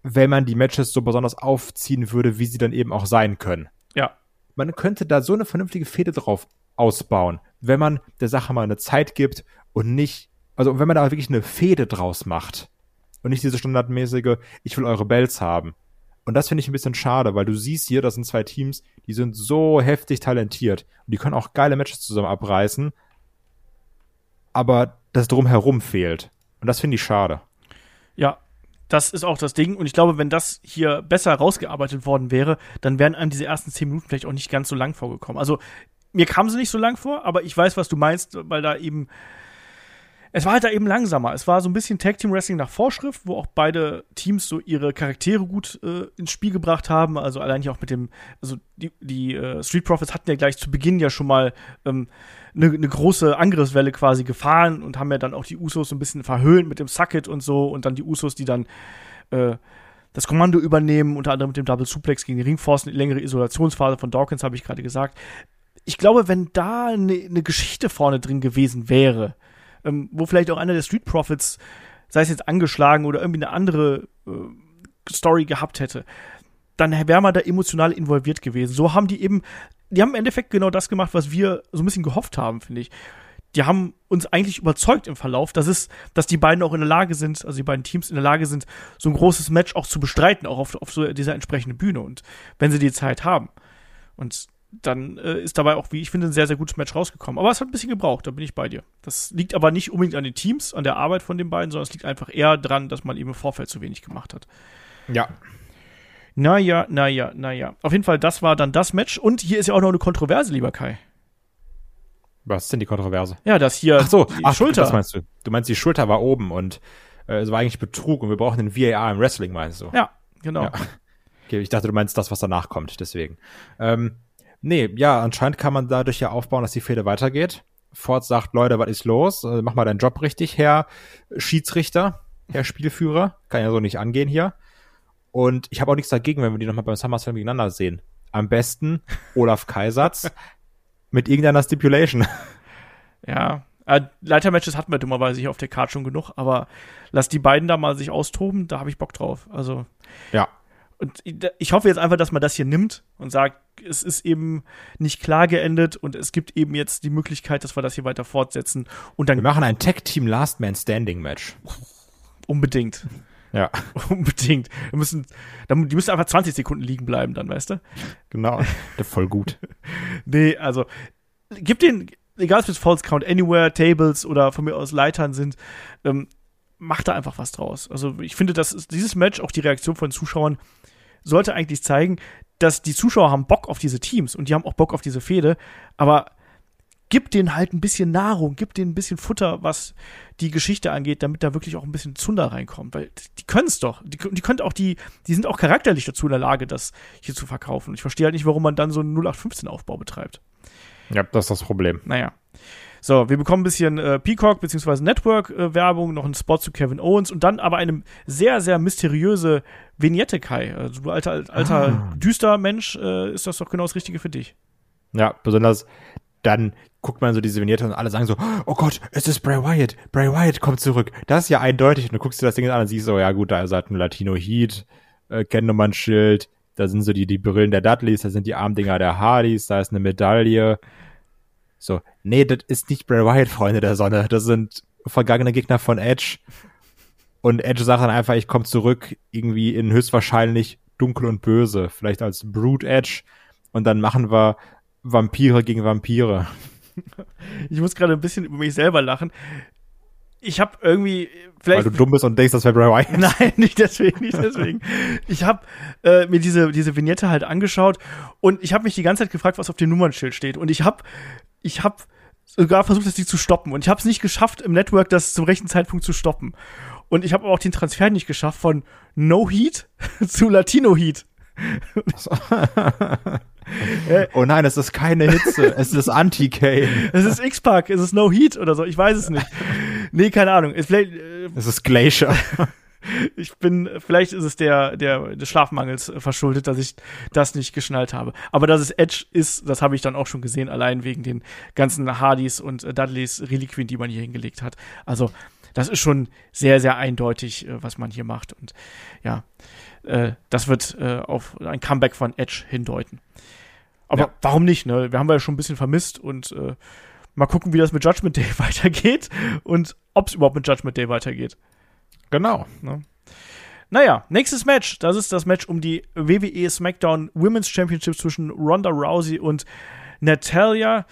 [SPEAKER 3] wenn man die Matches so besonders aufziehen würde, wie sie dann eben auch sein können.
[SPEAKER 2] Ja.
[SPEAKER 3] Man könnte da so eine vernünftige Fehde drauf ausbauen, wenn man der Sache mal eine Zeit gibt und nicht, also wenn man da wirklich eine Fehde draus macht und nicht diese standardmäßige, ich will eure Bells haben. Und das finde ich ein bisschen schade, weil du siehst hier, das sind zwei Teams, die sind so heftig talentiert und die können auch geile Matches zusammen abreißen, aber das drumherum fehlt. Und das finde ich schade.
[SPEAKER 2] Ja, das ist auch das Ding. Und ich glaube, wenn das hier besser rausgearbeitet worden wäre, dann wären einem diese ersten zehn Minuten vielleicht auch nicht ganz so lang vorgekommen. Also mir kam sie nicht so lang vor, aber ich weiß, was du meinst, weil da eben. Es war halt da eben langsamer. Es war so ein bisschen Tag Team Wrestling nach Vorschrift, wo auch beide Teams so ihre Charaktere gut äh, ins Spiel gebracht haben. Also allein hier auch mit dem, also die, die äh, Street Profits hatten ja gleich zu Beginn ja schon mal ähm, eine, ne große Angriffswelle quasi gefahren und haben ja dann auch die Usos so ein bisschen verhöhnt mit dem Sucket und so und dann die Usos, die dann äh, das Kommando übernehmen, unter anderem mit dem Double Suplex gegen die Ringforce, eine längere Isolationsphase von Dawkins, habe ich gerade gesagt ich glaube, wenn da eine ne Geschichte vorne drin gewesen wäre, ähm, wo vielleicht auch einer der Street Profits, sei es jetzt angeschlagen oder irgendwie eine andere äh, Story gehabt hätte, dann wäre man da emotional involviert gewesen. So haben die eben, die haben im Endeffekt genau das gemacht, was wir so ein bisschen gehofft haben, finde ich. Die haben uns eigentlich überzeugt im Verlauf, dass es, dass die beiden auch in der Lage sind, also die beiden Teams in der Lage sind, so ein großes Match auch zu bestreiten, auch auf, auf so dieser entsprechenden Bühne und wenn sie die Zeit haben. Und dann äh, ist dabei auch, wie ich finde, ein sehr, sehr gutes Match rausgekommen. Aber es hat ein bisschen gebraucht, da bin ich bei dir. Das liegt aber nicht unbedingt an den Teams, an der Arbeit von den beiden, sondern es liegt einfach eher daran, dass man eben im Vorfeld zu wenig gemacht hat.
[SPEAKER 3] Ja.
[SPEAKER 2] Naja, naja, naja. Auf jeden Fall, das war dann das Match. Und hier ist ja auch noch eine Kontroverse, lieber Kai.
[SPEAKER 3] Was ist denn die Kontroverse?
[SPEAKER 2] Ja, dass hier
[SPEAKER 3] ach so, die ach, Schulter. Das meinst du? Du meinst, die Schulter war oben und äh, es war eigentlich Betrug und wir brauchen den VAR im Wrestling, meinst du?
[SPEAKER 2] Ja, genau. Ja.
[SPEAKER 3] Okay, ich dachte, du meinst das, was danach kommt, deswegen. Ähm, Nee, ja, anscheinend kann man dadurch ja aufbauen, dass die Fehde weitergeht. Ford sagt, Leute, was ist los? Äh, mach mal deinen Job richtig, Herr Schiedsrichter, Herr Spielführer. Kann ja so nicht angehen hier. Und ich habe auch nichts dagegen, wenn wir die nochmal beim SummerSlam gegeneinander sehen. Am besten Olaf Kaiserz mit irgendeiner Stipulation.
[SPEAKER 2] Ja, äh, Leitermatches hatten wir dummerweise hier auf der Karte schon genug, aber lass die beiden da mal sich austoben, da habe ich Bock drauf. Also.
[SPEAKER 3] Ja.
[SPEAKER 2] Und ich hoffe jetzt einfach, dass man das hier nimmt und sagt, es ist eben nicht klar geendet und es gibt eben jetzt die Möglichkeit, dass wir das hier weiter fortsetzen. Und dann
[SPEAKER 3] wir machen ein Tag Team Last Man Standing Match.
[SPEAKER 2] Unbedingt.
[SPEAKER 3] Ja.
[SPEAKER 2] Unbedingt. Wir müssen, die müssen einfach 20 Sekunden liegen bleiben, dann, weißt du?
[SPEAKER 3] Genau. Voll gut.
[SPEAKER 2] nee, also, gib den, egal ob es False Count Anywhere, Tables oder von mir aus Leitern sind, ähm, macht da einfach was draus. Also ich finde, dass dieses Match, auch die Reaktion von Zuschauern, sollte eigentlich zeigen, dass die Zuschauer haben Bock auf diese Teams und die haben auch Bock auf diese Fehde, aber gib denen halt ein bisschen Nahrung, gib denen ein bisschen Futter, was die Geschichte angeht, damit da wirklich auch ein bisschen Zunder reinkommt. Weil die können es doch. Die, die können auch die, die sind auch charakterlich dazu in der Lage, das hier zu verkaufen. Und ich verstehe halt nicht, warum man dann so einen 0815-Aufbau betreibt.
[SPEAKER 3] Ja, das ist das Problem.
[SPEAKER 2] Naja. So, wir bekommen ein bisschen äh, Peacock bzw. Network-Werbung, noch einen Spot zu Kevin Owens und dann aber eine sehr, sehr mysteriöse Vignette, Kai. Also du alter, alter
[SPEAKER 3] Ah.
[SPEAKER 2] düster Mensch, äh, ist das doch genau das Richtige für dich.
[SPEAKER 3] Ja, besonders dann guckt man so diese Vignette und alle sagen so, oh Gott, es ist Bray Wyatt, Bray Wyatt kommt zurück. Das ist ja eindeutig. Und du guckst dir das Ding an und siehst so, ja gut, da ist halt ein Latino Heat, äh, Kennnummernschild, da sind so die, die Brillen der Dudleys, da sind die Armdinger der Hardys, da ist eine Medaille. So, nee, das ist nicht Bray Wyatt, Freunde der Sonne. Das sind vergangene Gegner von Edge. Und Edge sagt dann einfach, ich komme zurück, irgendwie in höchstwahrscheinlich dunkel und böse, vielleicht als Brute Edge. Und dann machen wir Vampire gegen Vampire.
[SPEAKER 2] Ich muss gerade ein bisschen über mich selber lachen. Ich habe irgendwie,
[SPEAKER 3] Weil
[SPEAKER 2] vielleicht
[SPEAKER 3] du dumm bist und denkst, das wäre Bray Wyatt.
[SPEAKER 2] Nein, nicht deswegen, nicht deswegen. Ich habe äh, mir diese, diese Vignette halt angeschaut und ich habe mich die ganze Zeit gefragt, was auf dem Nummernschild steht. Und ich habe ich hab sogar versucht, das Ding zu stoppen. Und ich habe es nicht geschafft, im Network das zum rechten Zeitpunkt zu stoppen. Und ich habe auch den Transfer nicht geschafft von No Heat zu Latino Heat.
[SPEAKER 3] Oh nein, es ist keine Hitze, es ist Anti-Kane.
[SPEAKER 2] Es ist X-Pac, es ist No Heat oder so, ich weiß es nicht. Nee, keine Ahnung. Es, äh,
[SPEAKER 3] Es ist Glacier.
[SPEAKER 2] Ich bin, vielleicht ist es der, der, des Schlafmangels verschuldet, dass ich das nicht geschnallt habe. Aber dass es Edge ist, das habe ich dann auch schon gesehen, allein wegen den ganzen Hardys und äh, Dudleys Reliquien, die man hier hingelegt hat. Also, das ist schon sehr, sehr eindeutig, äh, was man hier macht. Und ja, äh, das wird äh, auf ein Comeback von Edge hindeuten. Aber
[SPEAKER 3] Ja.
[SPEAKER 2] warum nicht, ne? Wir haben ja schon ein bisschen vermisst und äh, mal gucken, wie das mit Judgment Day weitergeht und ob es überhaupt mit Judgment Day weitergeht.
[SPEAKER 3] Genau.
[SPEAKER 2] Naja, nächstes Match. Das ist das Match um die WWE SmackDown Women's Championship zwischen Ronda Rousey und Natalia.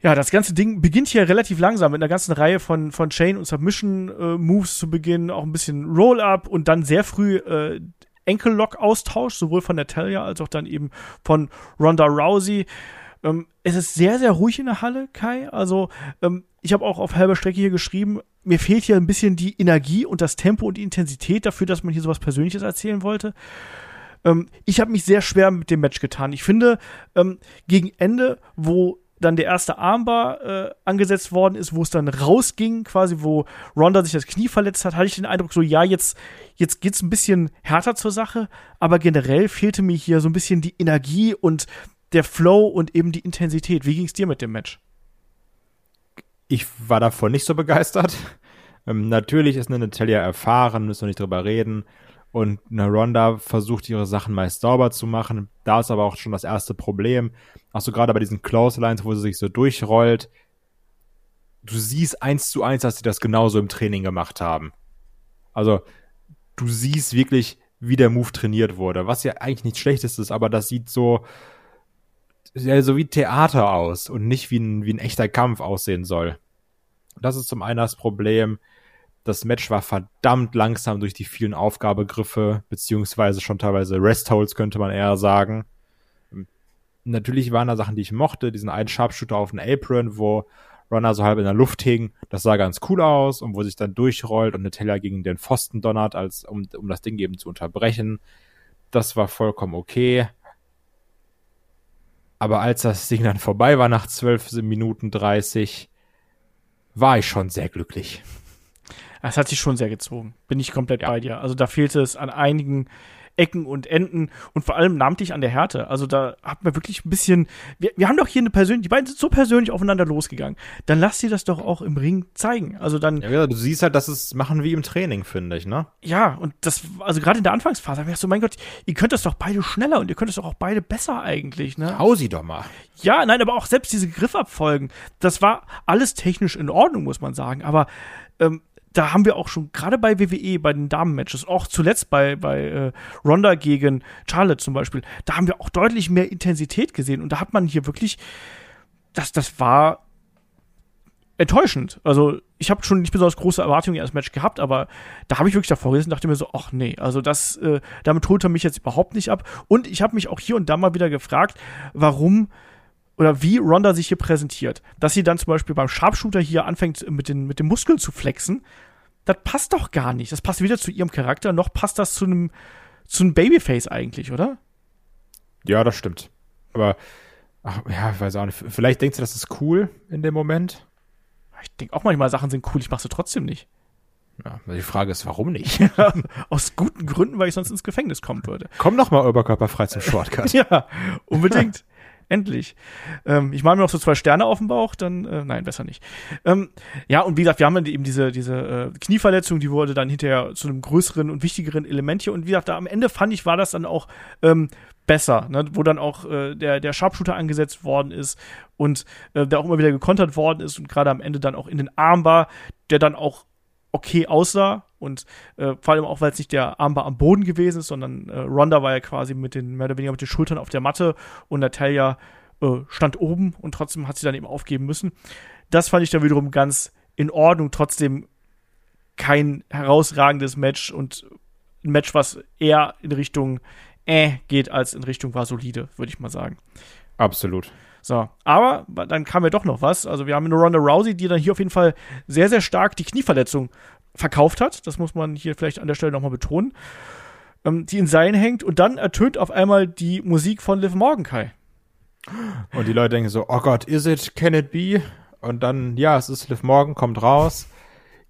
[SPEAKER 2] Ja, das ganze Ding beginnt hier relativ langsam mit einer ganzen Reihe von, von Chain- und Submission-Moves zu Beginn, auch ein bisschen Roll-Up und dann sehr früh äh, Enkellock-Austausch, sowohl von Natalia als auch dann eben von Ronda Rousey. Ähm, es ist sehr, sehr ruhig in der Halle, Kai. Also, ähm, ich habe auch auf halber Strecke hier geschrieben, mir fehlt hier ein bisschen die Energie und das Tempo und die Intensität dafür, dass man hier sowas Persönliches erzählen wollte. Ähm, ich habe mich sehr schwer mit dem Match getan. Ich finde, ähm, gegen Ende, wo dann der erste Armbar äh, angesetzt worden ist, wo es dann rausging, quasi, wo Ronda sich das Knie verletzt hat, hatte ich den Eindruck, so, ja, jetzt, jetzt geht's ein bisschen härter zur Sache, aber generell fehlte mir hier so ein bisschen die Energie und der Flow und eben die Intensität. Wie ging's dir mit dem Match?
[SPEAKER 3] Ich war davon nicht so begeistert. Ähm, natürlich ist eine Natalia erfahren, müssen wir nicht drüber reden. Und eine Ronda versucht ihre Sachen meist sauber zu machen. Da ist aber auch schon das erste Problem. Auch gerade bei diesen Close Lines, wo sie sich so durchrollt. Du siehst eins zu eins, dass sie das genauso im Training gemacht haben. Also, du siehst wirklich, wie der Move trainiert wurde. Was ja eigentlich nichts Schlechtes ist, aber das sieht so, ja, so wie Theater aus und nicht wie ein, wie ein echter Kampf aussehen soll. Das ist zum einen das Problem. Das Match war verdammt langsam durch die vielen Aufgabegriffe, beziehungsweise schon teilweise Restholds, könnte man eher sagen. Natürlich waren da Sachen, die ich mochte. Diesen einen Sharpshooter auf den Apron, wo Runner so halb in der Luft hing. Das sah ganz cool aus und wo sich dann durchrollt und Natalia gegen den Pfosten donnert, als, um, um das Ding eben zu unterbrechen. Das war vollkommen okay. Aber als das Ding dann vorbei war nach 12 Minuten 30, war ich schon sehr glücklich.
[SPEAKER 2] Es hat sich schon sehr gezogen. Bin ich komplett
[SPEAKER 3] Ja.
[SPEAKER 2] bei dir. Also da fehlte es an einigen Ecken und Enden und vor allem namentlich an der Härte. Also da hat man wirklich ein bisschen. Wir, wir haben doch hier eine persönliche, die beiden sind so persönlich aufeinander losgegangen. Dann lass sie das doch auch im Ring zeigen. Also dann,
[SPEAKER 3] Ja, gesagt, du siehst halt, dass es machen wie im Training, finde ich, ne?
[SPEAKER 2] ja, und das, also gerade in der Anfangsphase, hab ich gedacht so, mein Gott, ihr könnt das doch beide schneller und ihr könnt das doch auch beide besser eigentlich, ne?
[SPEAKER 3] Hau sie doch mal.
[SPEAKER 2] Ja, nein, aber auch selbst diese Griffabfolgen, das war alles technisch in Ordnung, muss man sagen. Aber ähm, da haben wir auch schon, gerade bei WWE, bei den Damen-Matches, auch zuletzt bei, bei äh, Ronda gegen Charlotte zum Beispiel, da haben wir auch deutlich mehr Intensität gesehen. Und da hat man hier wirklich, das, das war enttäuschend. Also ich habe schon nicht besonders große Erwartungen das Match gehabt, aber da habe ich wirklich davor gesessen und dachte mir so, ach nee, also das, äh, damit holt er mich jetzt überhaupt nicht ab. Und ich habe mich auch hier und da mal wieder gefragt, warum oder wie Ronda sich hier präsentiert, dass sie dann zum Beispiel beim Sharpshooter hier anfängt mit den, mit den Muskeln zu flexen, das passt doch gar nicht. Das passt weder zu ihrem Charakter, noch passt das zu einem, zu einem Babyface eigentlich, oder?
[SPEAKER 3] Ja, das stimmt. Aber, ach, ja, ich weiß auch nicht. Vielleicht denkt sie, das ist cool in dem Moment.
[SPEAKER 2] Ich denke auch manchmal, Sachen sind cool, ich mache sie trotzdem nicht.
[SPEAKER 3] Ja, die Frage ist, warum nicht?
[SPEAKER 2] Aus guten Gründen, weil ich sonst ins Gefängnis kommen würde.
[SPEAKER 3] Komm noch mal oberkörperfrei zum Shortcut.
[SPEAKER 2] ja, unbedingt. Endlich. Ähm, ich mache mir noch so zwei Sterne auf dem Bauch, dann, äh, nein, besser nicht. Ähm, ja, und wie gesagt, wir haben eben diese, diese äh, Knieverletzung, die wurde dann hinterher zu einem größeren und wichtigeren Element hier. Und wie gesagt, da am Ende fand ich, war das dann auch ähm, besser, ne? wo dann auch äh, der, der Sharpshooter angesetzt worden ist und äh, der auch immer wieder gekontert worden ist und gerade am Ende dann auch in den Arm war, der dann auch okay aussah und äh, vor allem auch, weil es nicht der Armbar am Boden gewesen ist, sondern äh, Ronda war ja quasi mit den, mehr oder weniger mit den Schultern auf der Matte und Natalia äh, stand oben und trotzdem hat sie dann eben aufgeben müssen. Das fand ich dann wiederum ganz in Ordnung, trotzdem kein herausragendes Match und ein Match, was eher in Richtung äh geht, als in Richtung war solide, würde ich mal sagen.
[SPEAKER 3] Absolut.
[SPEAKER 2] So, aber dann kam ja doch noch was. Also wir haben eine Ronda Rousey, die dann hier auf jeden Fall sehr, sehr stark die Knieverletzung verkauft hat. Das muss man hier vielleicht an der Stelle nochmal betonen. Ähm, die in Seilen hängt und dann ertönt auf einmal die Musik von Liv Morgan Kai.
[SPEAKER 3] Und die Leute denken so, oh Gott, is it, can it be? Und dann, ja, es ist Liv Morgan, kommt raus,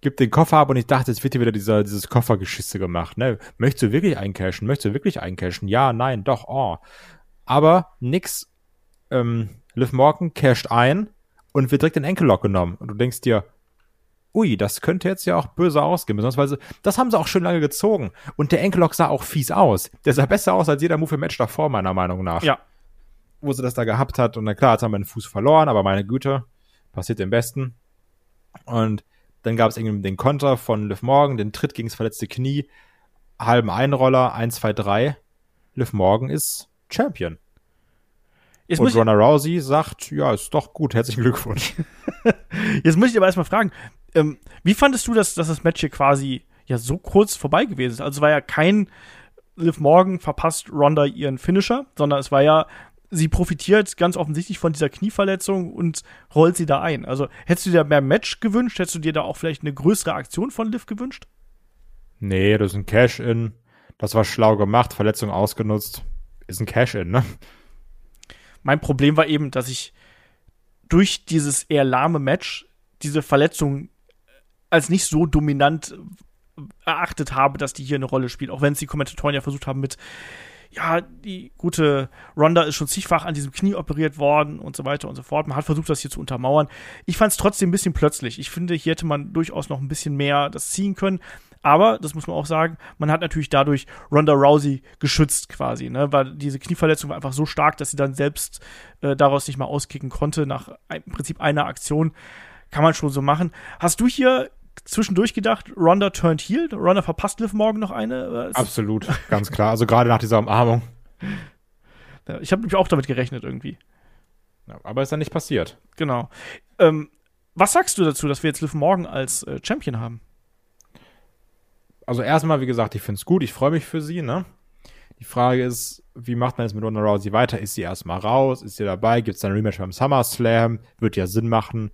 [SPEAKER 3] gibt den Koffer ab und ich dachte, jetzt wird hier wieder dieser, dieses Koffergeschisse gemacht, ne? Möchtest du wirklich eincashen? Möchtest du wirklich eincashen? Ja, nein, doch, oh. Aber nix, ähm, Liv Morgan casht ein und wird direkt den Enkellock genommen. Und du denkst dir, ui, das könnte jetzt ja auch böse ausgehen. Besonders, das haben sie auch schön lange gezogen. Und der Enkellock sah auch fies aus. Der sah besser aus als jeder Move im Match davor, meiner Meinung nach.
[SPEAKER 2] Ja.
[SPEAKER 3] Wo sie das da gehabt hat. Und na klar, jetzt haben wir den Fuß verloren, aber meine Güte, passiert dem Besten. Und dann gab es irgendwie den Konter von Liv Morgan, den Tritt gegen das verletzte Knie, halben Einroller, 1, 2, 3. Liv Morgan ist Champion. Jetzt und Ronda Rousey sagt, ja, ist doch gut, herzlichen Glückwunsch.
[SPEAKER 2] Jetzt muss ich aber erstmal fragen, ähm, wie fandest du, dass, dass das Match hier quasi ja so kurz vorbei gewesen ist? Also es war ja kein Liv Morgan verpasst Ronda ihren Finisher, sondern es war ja, sie profitiert ganz offensichtlich von dieser Knieverletzung und rollt sie da ein. Also hättest du dir mehr Match gewünscht? Hättest du dir da auch vielleicht eine größere Aktion von Liv gewünscht?
[SPEAKER 3] Nee, das ist ein Cash-In. Das war schlau gemacht, Verletzung ausgenutzt. Ist ein Cash-In, ne?
[SPEAKER 2] Mein Problem war eben, dass ich durch dieses eher lahme Match diese Verletzung als nicht so dominant erachtet habe, dass die hier eine Rolle spielt. Auch wenn es die Kommentatoren ja versucht haben mit, ja, die gute Ronda ist schon zigfach an diesem Knie operiert worden und so weiter und so fort. Man hat versucht, das hier zu untermauern. Ich fand es trotzdem ein bisschen plötzlich. Ich finde, hier hätte man durchaus noch ein bisschen mehr das ziehen können. Aber, das muss man auch sagen, man hat natürlich dadurch Ronda Rousey geschützt quasi, ne? weil diese Knieverletzung war einfach so stark, dass sie dann selbst äh, daraus nicht mal auskicken konnte. Nach im Prinzip einer Aktion kann man schon so machen. Hast du hier zwischendurch gedacht, Ronda turned heel? Ronda verpasst Liv morgen noch eine?
[SPEAKER 3] Absolut, ganz klar. Also gerade nach dieser Umarmung.
[SPEAKER 2] Ich habe nämlich auch damit gerechnet irgendwie.
[SPEAKER 3] Ja, aber ist dann nicht passiert.
[SPEAKER 2] Genau. Ähm, was sagst du dazu, dass wir jetzt Liv Morgan als äh, Champion haben?
[SPEAKER 3] also erstmal, wie gesagt, ich finde es gut, ich freue mich für sie, ne? Die Frage ist, wie macht man jetzt mit Ronda Rousey weiter? Ist sie erstmal raus? Ist sie dabei? Gibt es dann ein Rematch beim SummerSlam? Wird ja Sinn machen,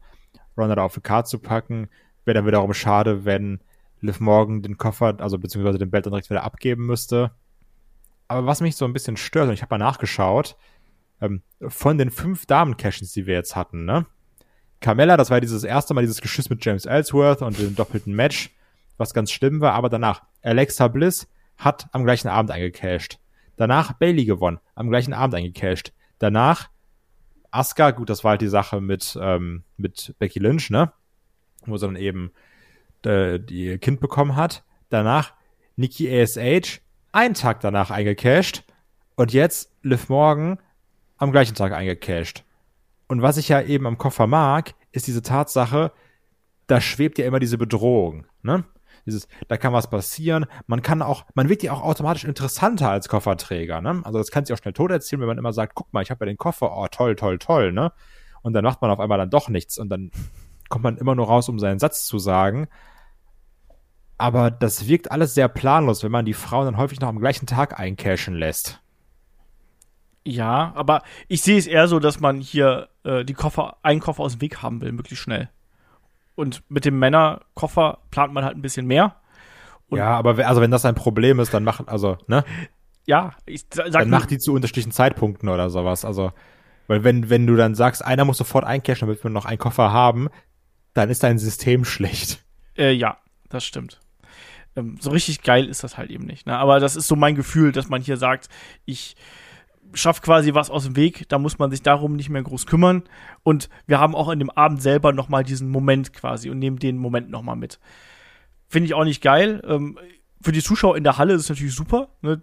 [SPEAKER 3] Ronda da auf die Karte zu packen. Wäre dann wiederum schade, wenn Liv Morgan den Koffer, also beziehungsweise den Belt dann direkt wieder abgeben müsste. Aber was mich so ein bisschen stört, und ich habe mal nachgeschaut, ähm, von den fünf Damen-Cashins, die wir jetzt hatten, ne? Carmella, das war dieses erste Mal dieses Geschiss mit James Ellsworth und dem doppelten Match was ganz schlimm war, aber danach Alexa Bliss hat am gleichen Abend eingecashed. Danach Bailey gewonnen, am gleichen Abend eingecashed. Danach Asuka, gut, das war halt die Sache mit, ähm, mit Becky Lynch, ne? Wo sie dann eben äh, die Kind bekommen hat. Danach Nikki ASH, einen Tag danach eingecashed. Und jetzt Liv Morgan am gleichen Tag eingecashed. Und was ich ja eben am Koffer mag, ist diese Tatsache, da schwebt ja immer diese Bedrohung, ne? Dieses, da kann was passieren. Man kann auch, man wird ja auch automatisch interessanter als Kofferträger, ne? Also das kann sich auch schnell tot erzählen, wenn man immer sagt, guck mal, ich habe ja den Koffer, oh toll, toll, toll, ne? Und dann macht man auf einmal dann doch nichts und dann kommt man immer nur raus, um seinen Satz zu sagen. Aber das wirkt alles sehr planlos, wenn man die Frauen dann häufig noch am gleichen Tag eincashen lässt.
[SPEAKER 2] Ja, aber ich sehe es eher so, dass man hier äh, die Koffer, einen Koffer aus dem Weg haben will, möglichst schnell. Und mit dem Männerkoffer plant man halt ein bisschen mehr. Und
[SPEAKER 3] ja, aber also wenn das ein Problem ist, dann machen, also, ne?
[SPEAKER 2] Ja, ich sa- sag
[SPEAKER 3] Dann
[SPEAKER 2] nur,
[SPEAKER 3] mach die zu unterschiedlichen Zeitpunkten oder sowas. Also, weil wenn, wenn du dann sagst, einer muss sofort eincashen, damit wir noch einen Koffer haben, dann ist dein System schlecht.
[SPEAKER 2] Äh, ja, das stimmt. Ähm, so richtig geil ist das halt eben nicht. Ne? Aber das ist so mein Gefühl, dass man hier sagt, ich schaff quasi was aus dem Weg, da muss man sich darum nicht mehr groß kümmern. Und wir haben auch in dem Abend selber noch mal diesen Moment quasi und nehmen den Moment noch mal mit. Finde ich auch nicht geil. Ähm, für die Zuschauer in der Halle ist es natürlich super. Ne?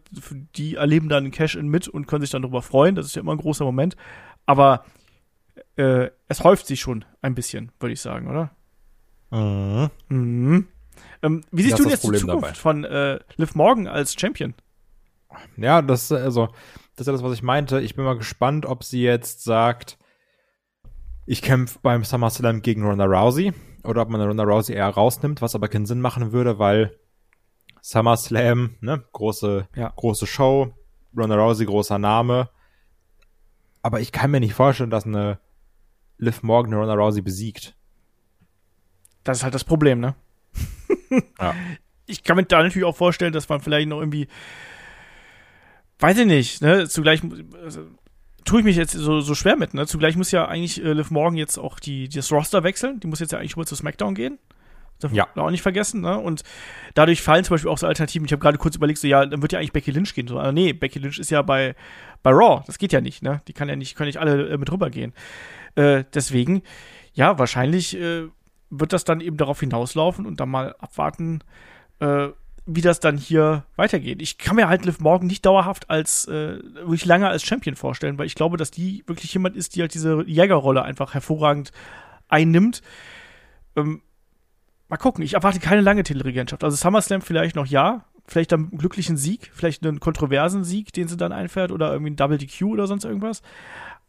[SPEAKER 2] Die erleben dann einen Cash-In mit und können sich dann darüber freuen. Das ist ja immer ein großer Moment. Aber äh, es häuft sich schon ein bisschen, würde ich sagen, oder?
[SPEAKER 3] Mhm.
[SPEAKER 2] Mhm. Ähm, wie siehst
[SPEAKER 3] Das
[SPEAKER 2] du jetzt die
[SPEAKER 3] Problem
[SPEAKER 2] Zukunft
[SPEAKER 3] dabei.
[SPEAKER 2] von äh, Liv Morgan als Champion?
[SPEAKER 3] Ja, das, also, das ist ja das, was ich meinte. Ich bin mal gespannt, ob sie jetzt sagt, ich kämpfe beim SummerSlam gegen Ronda Rousey oder ob man Ronda Rousey eher rausnimmt, was aber keinen Sinn machen würde, weil SummerSlam, ne, große,
[SPEAKER 2] Ja.
[SPEAKER 3] große Show, Ronda Rousey, großer Name. Aber ich kann mir nicht vorstellen, dass eine Liv Morgan Ronda Rousey besiegt.
[SPEAKER 2] Das ist halt das Problem, ne?
[SPEAKER 3] Ja.
[SPEAKER 2] Ich kann mir da natürlich auch vorstellen, dass man vielleicht noch irgendwie, weiß ich nicht, ne, zugleich also, tue ich mich jetzt so, so schwer mit, ne? Zugleich muss ja eigentlich äh, Liv Morgan jetzt auch die, das Roster wechseln. Die muss jetzt ja eigentlich rüber zu SmackDown gehen. Darf
[SPEAKER 3] Ja.
[SPEAKER 2] man auch nicht vergessen, ne? Und dadurch fallen zum Beispiel auch so Alternativen. Ich habe gerade kurz überlegt, so, ja, dann wird ja eigentlich Becky Lynch gehen. So, ah, nee, Becky Lynch ist ja bei, bei Raw. Das geht ja nicht, ne? Die kann ja nicht, können nicht alle äh, mit rübergehen. Äh, deswegen, ja, wahrscheinlich äh, wird das dann eben darauf hinauslaufen und dann mal abwarten, äh, wie das dann hier weitergeht. Ich kann mir halt Liv Morgan nicht dauerhaft als äh, wirklich lange als Champion vorstellen, weil ich glaube, dass die wirklich jemand ist, die halt diese Jägerrolle einfach hervorragend einnimmt. Ähm, mal gucken, ich erwarte keine lange Titelregentschaft. Also SummerSlam vielleicht noch ja, vielleicht dann einen glücklichen Sieg, vielleicht einen kontroversen Sieg, den sie dann einfährt oder irgendwie ein Double DQ oder sonst irgendwas.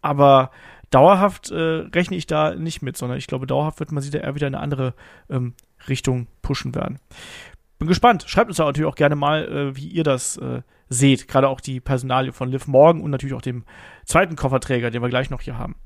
[SPEAKER 2] Aber dauerhaft äh, rechne ich da nicht mit, sondern ich glaube, dauerhaft wird man sie da eher wieder in eine andere ähm, Richtung pushen werden. Bin gespannt. Schreibt uns da natürlich auch gerne mal, äh, wie ihr das äh, seht. Gerade auch die Personalie von Liv Morgan und natürlich auch dem zweiten Kofferträger, den wir gleich noch hier haben.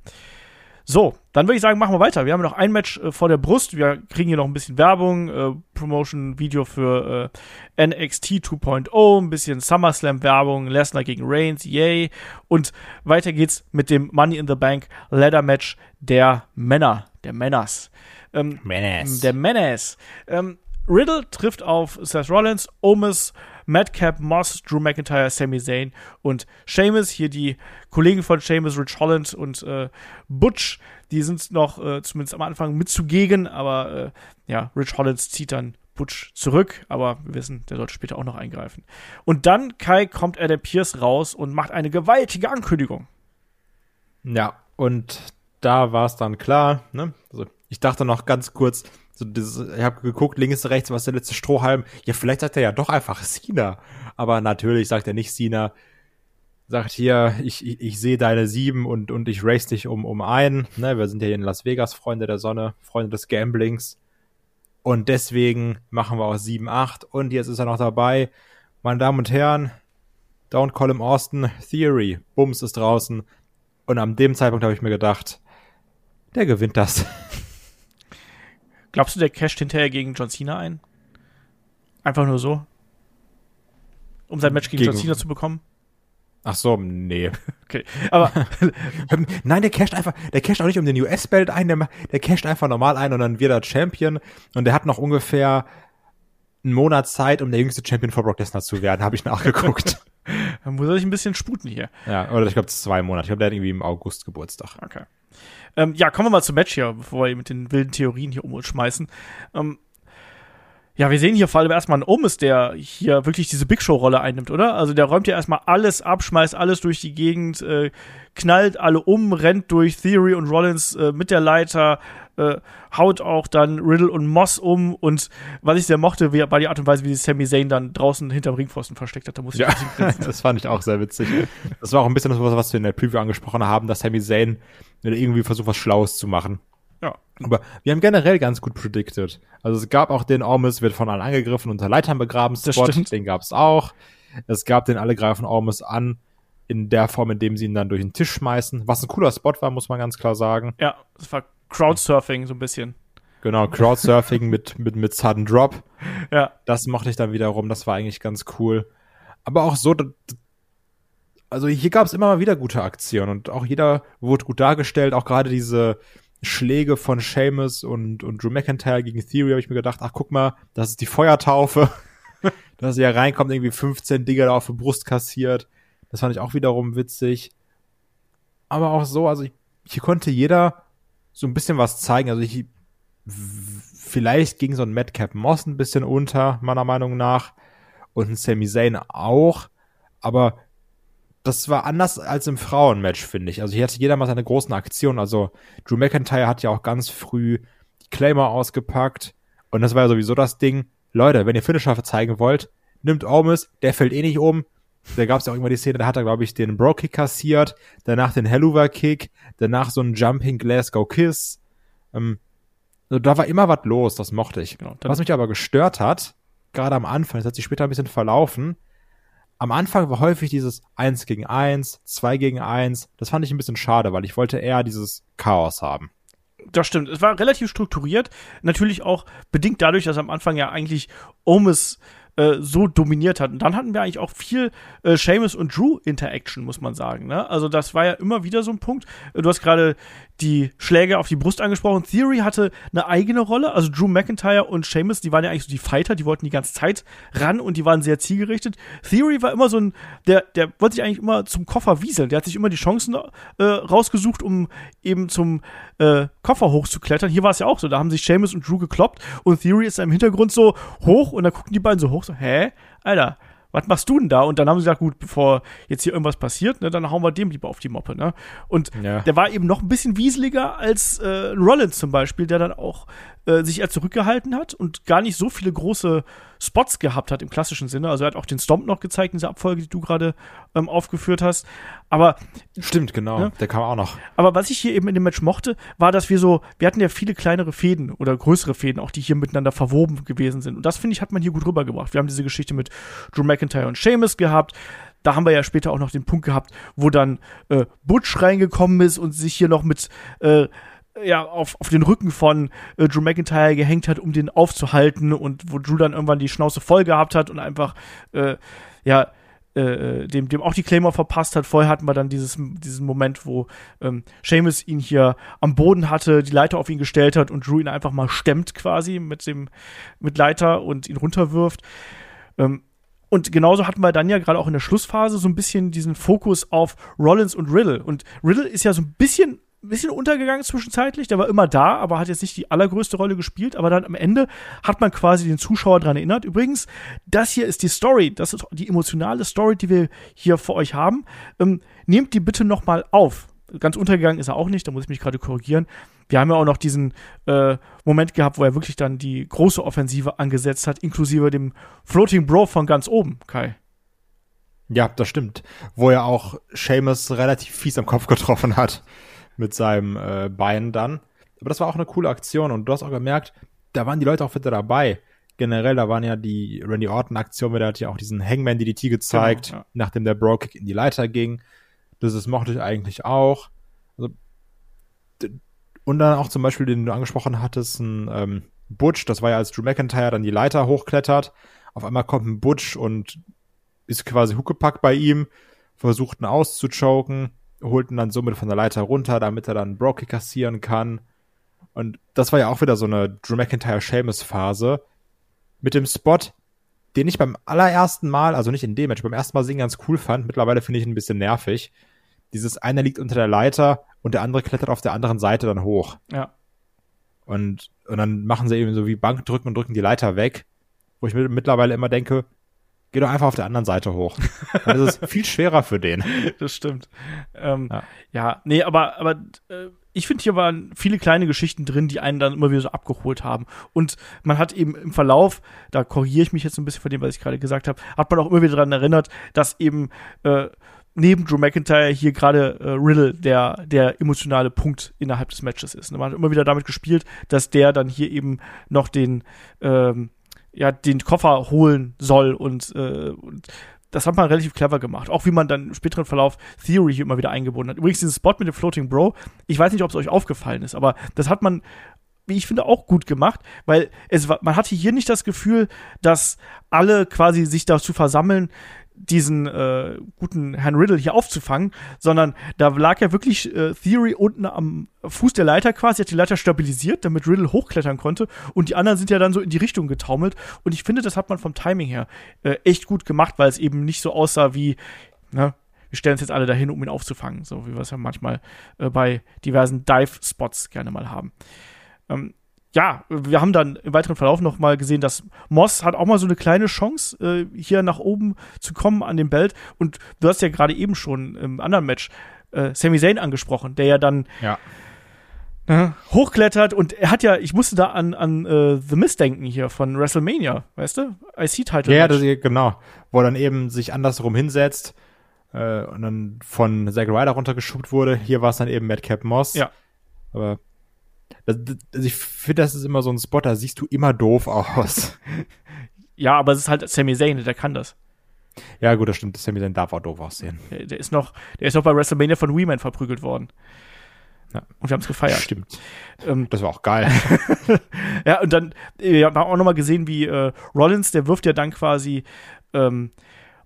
[SPEAKER 2] So, dann würde ich sagen, machen wir weiter. Wir haben noch ein Match äh, vor der Brust. Wir kriegen hier noch ein bisschen Werbung, äh, Promotion-Video für äh, NXT 2.0, ein bisschen SummerSlam-Werbung, Lesnar gegen Reigns, yay. Und weiter geht's mit dem Money in the Bank Ladder Match der Männer, der Männers. Ähm,
[SPEAKER 3] Menace.
[SPEAKER 2] der Menace. Ähm, Riddle trifft auf Seth Rollins, Omis, Madcap, Moss, Drew McIntyre, Sami Zayn und Sheamus. Hier die Kollegen von Sheamus, Rich Holland und äh, Butch. Die sind noch äh, zumindest am Anfang mit zugegen, aber äh, ja, Rich Holland zieht dann Butch zurück, aber wir wissen, der sollte später auch noch eingreifen. Und dann, Kai, kommt Adam Pierce raus und macht eine gewaltige Ankündigung.
[SPEAKER 3] Ja, und da war es dann klar, ne? Also, ich dachte noch ganz kurz, so dieses, ich habe geguckt, links, rechts, was ist der letzte Strohhalm? Ja, vielleicht sagt er ja doch einfach Sina. Aber natürlich sagt er nicht Sina. Sagt hier, ich, ich, ich sehe deine sieben und, und ich race dich um, um ein. Ne, wir sind ja hier in Las Vegas, Freunde der Sonne, Freunde des Gamblings. Und deswegen machen wir aus 7, 8. Und jetzt ist er noch dabei. Meine Damen und Herren, Don't Call him Austin, Theory. Bums ist draußen. Und an dem Zeitpunkt habe ich mir gedacht, der gewinnt das.
[SPEAKER 2] Glaubst du, der casht hinterher gegen John Cena ein? Einfach nur so? Um sein Match gegen,
[SPEAKER 3] Gegen-
[SPEAKER 2] John Cena zu bekommen?
[SPEAKER 3] Ach so, nee.
[SPEAKER 2] Okay. Aber
[SPEAKER 3] Nein, der casht einfach, der casht auch nicht um den US-Belt ein, der, der casht einfach normal ein und dann wird er Champion. Und der hat noch ungefähr einen Monat Zeit, um der jüngste Champion vor Brock Lesnar zu werden, habe ich nachgeguckt.
[SPEAKER 2] dann muss er sich ein bisschen sputen hier.
[SPEAKER 3] ja, oder ich glaube zwei Monate. Ich glaube, der hat irgendwie im August Geburtstag.
[SPEAKER 2] Okay. Ähm, ja, kommen wir mal zum Match hier, bevor wir mit den wilden Theorien hier um uns schmeißen. Ähm, ja, wir sehen hier vor allem erstmal einen Omis, der hier wirklich diese Big Show-Rolle einnimmt, oder? Also der räumt ja erstmal alles ab, schmeißt alles durch die Gegend, äh, knallt alle um, rennt durch Theory und Rollins äh, mit der Leiter, äh, haut auch dann Riddle und Moss um und was ich sehr mochte, wie- war die Art und Weise, wie sich Sami Zayn dann draußen hinterm Ringpfosten versteckt hat. Da muss ich
[SPEAKER 3] Ja, das fand ich auch sehr witzig. Das war auch ein bisschen das, was wir in der Preview angesprochen haben, dass Sami Zayn irgendwie versucht, was Schlaues zu machen. Aber wir haben generell ganz gut predicted. Also es gab auch den Ormus wird von allen angegriffen, unter Leitern begraben Spot, den gab's auch. Es gab den alle greifen Ormus an in der Form, in dem sie ihn dann durch den Tisch schmeißen. Was ein cooler Spot war, muss man ganz klar sagen.
[SPEAKER 2] Ja, das war Crowdsurfing so ein bisschen.
[SPEAKER 3] Genau, Crowdsurfing mit, mit, mit Sudden Drop.
[SPEAKER 2] Ja.
[SPEAKER 3] Das mochte ich dann wiederum, das war eigentlich ganz cool. Aber auch so, also hier gab es immer mal wieder gute Aktionen und auch jeder wurde gut dargestellt, auch gerade diese Schläge von Seamus und, und Drew McIntyre gegen Theory habe ich mir gedacht, ach guck mal, das ist die Feuertaufe. dass er reinkommt, irgendwie 15 Dinger da auf die Brust kassiert. Das fand ich auch wiederum witzig. Aber auch so, also ich, hier konnte jeder so ein bisschen was zeigen. Also ich, vielleicht ging so ein Madcap Moss ein bisschen unter, meiner Meinung nach. Und ein Sami Zayn auch. Aber das war anders als im Frauenmatch, finde ich. Also hier hatte jeder mal seine großen Aktionen. Also Drew McIntyre hat ja auch ganz früh die Claimer ausgepackt. Und das war ja sowieso das Ding. Leute, wenn ihr Finisher zeigen wollt, nimmt Omis, der fällt eh nicht um. Da gab es ja auch immer die Szene, da hat er, glaube ich, den Bro-Kick kassiert, danach den Helluva-Kick, danach so einen Jumping Glasgow Kiss. Ähm, also da war immer was los, das mochte ich. Genau, was mich aber gestört hat, gerade am Anfang, das hat sich später ein bisschen verlaufen, am Anfang war häufig dieses 1 gegen 1, 2 gegen 1. Das fand ich ein bisschen schade, weil ich wollte eher dieses Chaos haben.
[SPEAKER 2] Das stimmt. Es war relativ strukturiert. Natürlich auch bedingt dadurch, dass am Anfang ja eigentlich Omis äh, so dominiert hat. Und dann hatten wir eigentlich auch viel äh, Seamus und Drew Interaction, muss man sagen. Ne? Also das war ja immer wieder so ein Punkt. Du hast gerade die Schläge auf die Brust angesprochen. Theory hatte eine eigene Rolle. Also Drew McIntyre und Seamus, die waren ja eigentlich so die Fighter, die wollten die ganze Zeit ran und die waren sehr zielgerichtet. Theory war immer so ein, der, der wollte sich eigentlich immer zum Koffer wieseln. Der hat sich immer die Chancen äh, rausgesucht, um eben zum äh, Koffer hochzuklettern. Hier war es ja auch so. Da haben sich Seamus und Drew gekloppt und Theory ist im Hintergrund so hoch und da gucken die beiden so hoch, so, hä? Alter, was machst du denn da? Und dann haben sie gesagt, gut, bevor jetzt hier irgendwas passiert, ne, dann hauen wir dem lieber auf die Moppe, ne? Und ja. der war eben noch ein bisschen wieseliger als äh, Rollins zum Beispiel, der dann auch äh, sich eher zurückgehalten hat und gar nicht so viele große Spots gehabt hat im klassischen Sinne. Also er hat auch den Stomp noch gezeigt in dieser Abfolge, die du gerade ähm, aufgeführt hast. Aber
[SPEAKER 3] stimmt, genau, ne? der kam auch noch.
[SPEAKER 2] Aber was ich hier eben in dem Match mochte, war, dass wir so, wir hatten ja viele kleinere Fäden oder größere Fäden, auch die hier miteinander verwoben gewesen sind. Und das finde ich hat man hier gut rübergebracht. Wir haben diese Geschichte mit Drew McIntyre und Sheamus gehabt da haben wir ja später auch noch den Punkt gehabt, wo dann äh, Butch reingekommen ist und sich hier noch mit äh, ja, auf, auf den Rücken von äh, Drew McIntyre gehängt hat, um den aufzuhalten und wo Drew dann irgendwann die Schnauze voll gehabt hat und einfach, äh, ja, äh, dem, dem auch die Claimer verpasst hat. Vorher hatten wir dann dieses, diesen Moment, wo ähm, Seamus ihn hier am Boden hatte, die Leiter auf ihn gestellt hat und Drew ihn einfach mal stemmt quasi mit dem mit Leiter und ihn runterwirft. Ähm, und genauso hatten wir dann ja gerade auch in der Schlussphase so ein bisschen diesen Fokus auf Rollins und Riddle. Und Riddle ist ja so ein bisschen ein bisschen untergegangen zwischenzeitlich. Der war immer da, aber hat jetzt nicht die allergrößte Rolle gespielt. Aber dann am Ende hat man quasi den Zuschauer daran erinnert. Übrigens, das hier ist die Story. Das ist die emotionale Story, die wir hier für euch haben. Ähm, nehmt die bitte nochmal auf. Ganz untergegangen ist er auch nicht, da muss ich mich gerade korrigieren. Wir haben ja auch noch diesen äh, Moment gehabt, wo er wirklich dann die große Offensive angesetzt hat, inklusive dem Floating Bro von ganz oben, Kai.
[SPEAKER 3] Ja, das stimmt. Wo er auch Seamus relativ fies am Kopf getroffen hat mit seinem äh, Bein dann. Aber das war auch eine coole Aktion und du hast auch gemerkt, da waren die Leute auch wieder dabei. Generell, da waren ja die Randy Orton-Aktion, der hat ja auch diesen Hangman DDT gezeigt, genau, ja. nachdem der Bro-Kick in die Leiter ging. Das, das mochte ich eigentlich auch. Also, und dann auch zum Beispiel, den du angesprochen hattest, ein ähm, Butch, das war ja als Drew McIntyre dann die Leiter hochklettert. Auf einmal kommt ein Butch und ist quasi huckepack bei ihm, versucht ihn auszuchoken holt ihn dann somit von der Leiter runter, damit er dann Brokey kassieren kann. Und das war ja auch wieder so eine Drew McIntyre Seamus Phase mit dem Spot, den ich beim allerersten Mal, also nicht in dem Match, beim ersten Mal singen ganz cool fand. Mittlerweile finde ich ihn ein bisschen nervig. Dieses eine liegt unter der Leiter und der andere klettert auf der anderen Seite dann hoch.
[SPEAKER 2] Ja.
[SPEAKER 3] Und, und dann machen sie eben so wie Bankdrücken und drücken die Leiter weg, wo ich mittlerweile immer denke, geh doch einfach auf der anderen Seite hoch. Dann ist es viel schwerer für den.
[SPEAKER 2] Das stimmt. Ähm, ja. ja, nee, aber, aber äh, ich finde, hier waren viele kleine Geschichten drin, die einen dann immer wieder so abgeholt haben. Und man hat eben im Verlauf, da korrigiere ich mich jetzt ein bisschen von dem, was ich gerade gesagt habe, hat man auch immer wieder daran erinnert, dass eben äh, neben Drew McIntyre hier gerade äh, Riddle der, der emotionale Punkt innerhalb des Matches ist. Man hat immer wieder damit gespielt, dass der dann hier eben noch den ähm, ja, den Koffer holen soll und, äh, und das hat man relativ clever gemacht. Auch wie man dann im späteren Verlauf Theory hier immer wieder eingebunden hat. Übrigens, diesen Spot mit dem Floating Bro, ich weiß nicht, ob es euch aufgefallen ist, aber das hat man, wie ich finde, auch gut gemacht, weil es man hatte hier nicht das Gefühl, dass alle quasi sich dazu versammeln, diesen äh, guten Herrn Riddle hier aufzufangen, sondern da lag ja wirklich äh, Theory unten am Fuß der Leiter quasi, hat die Leiter stabilisiert, damit Riddle hochklettern konnte und die anderen sind ja dann so in die Richtung getaumelt und ich finde, das hat man vom Timing her äh, echt gut gemacht, weil es eben nicht so aussah wie, ne, wir stellen uns jetzt alle dahin, um ihn aufzufangen, so wie wir es ja manchmal äh, bei diversen Dive-Spots gerne mal haben. Ähm, ja, wir haben dann im weiteren Verlauf noch mal gesehen, dass Moss hat auch mal so eine kleine Chance, äh, hier nach oben zu kommen an dem Belt. Und du hast ja gerade eben schon im anderen Match äh, Sami Zayn angesprochen, der ja dann
[SPEAKER 3] Ja.
[SPEAKER 2] ne, hochklettert und er hat ja, ich musste da an, an äh, The Mist denken hier von WrestleMania, weißt du? IC-Title.
[SPEAKER 3] Ja, das, genau. Wo er dann eben sich andersrum hinsetzt äh, und dann von Zack Ryder runtergeschubt wurde. Hier war es dann eben Madcap Moss.
[SPEAKER 2] Ja.
[SPEAKER 3] Aber das, das, also ich finde, das ist immer so ein Spot, da siehst du immer doof aus.
[SPEAKER 2] ja, aber es ist halt Sami Zayn, der kann das.
[SPEAKER 3] ja, gut, das stimmt. Sami Zayn darf auch doof aussehen.
[SPEAKER 2] Der, der ist noch, der ist noch bei WrestleMania von Weeman verprügelt worden.
[SPEAKER 3] Ja.
[SPEAKER 2] Und wir haben es gefeiert.
[SPEAKER 3] Stimmt.
[SPEAKER 2] Ähm,
[SPEAKER 3] Das war auch geil.
[SPEAKER 2] Ja, und dann, äh, wir haben auch nochmal gesehen, wie äh, Rollins, der wirft ja dann quasi ähm,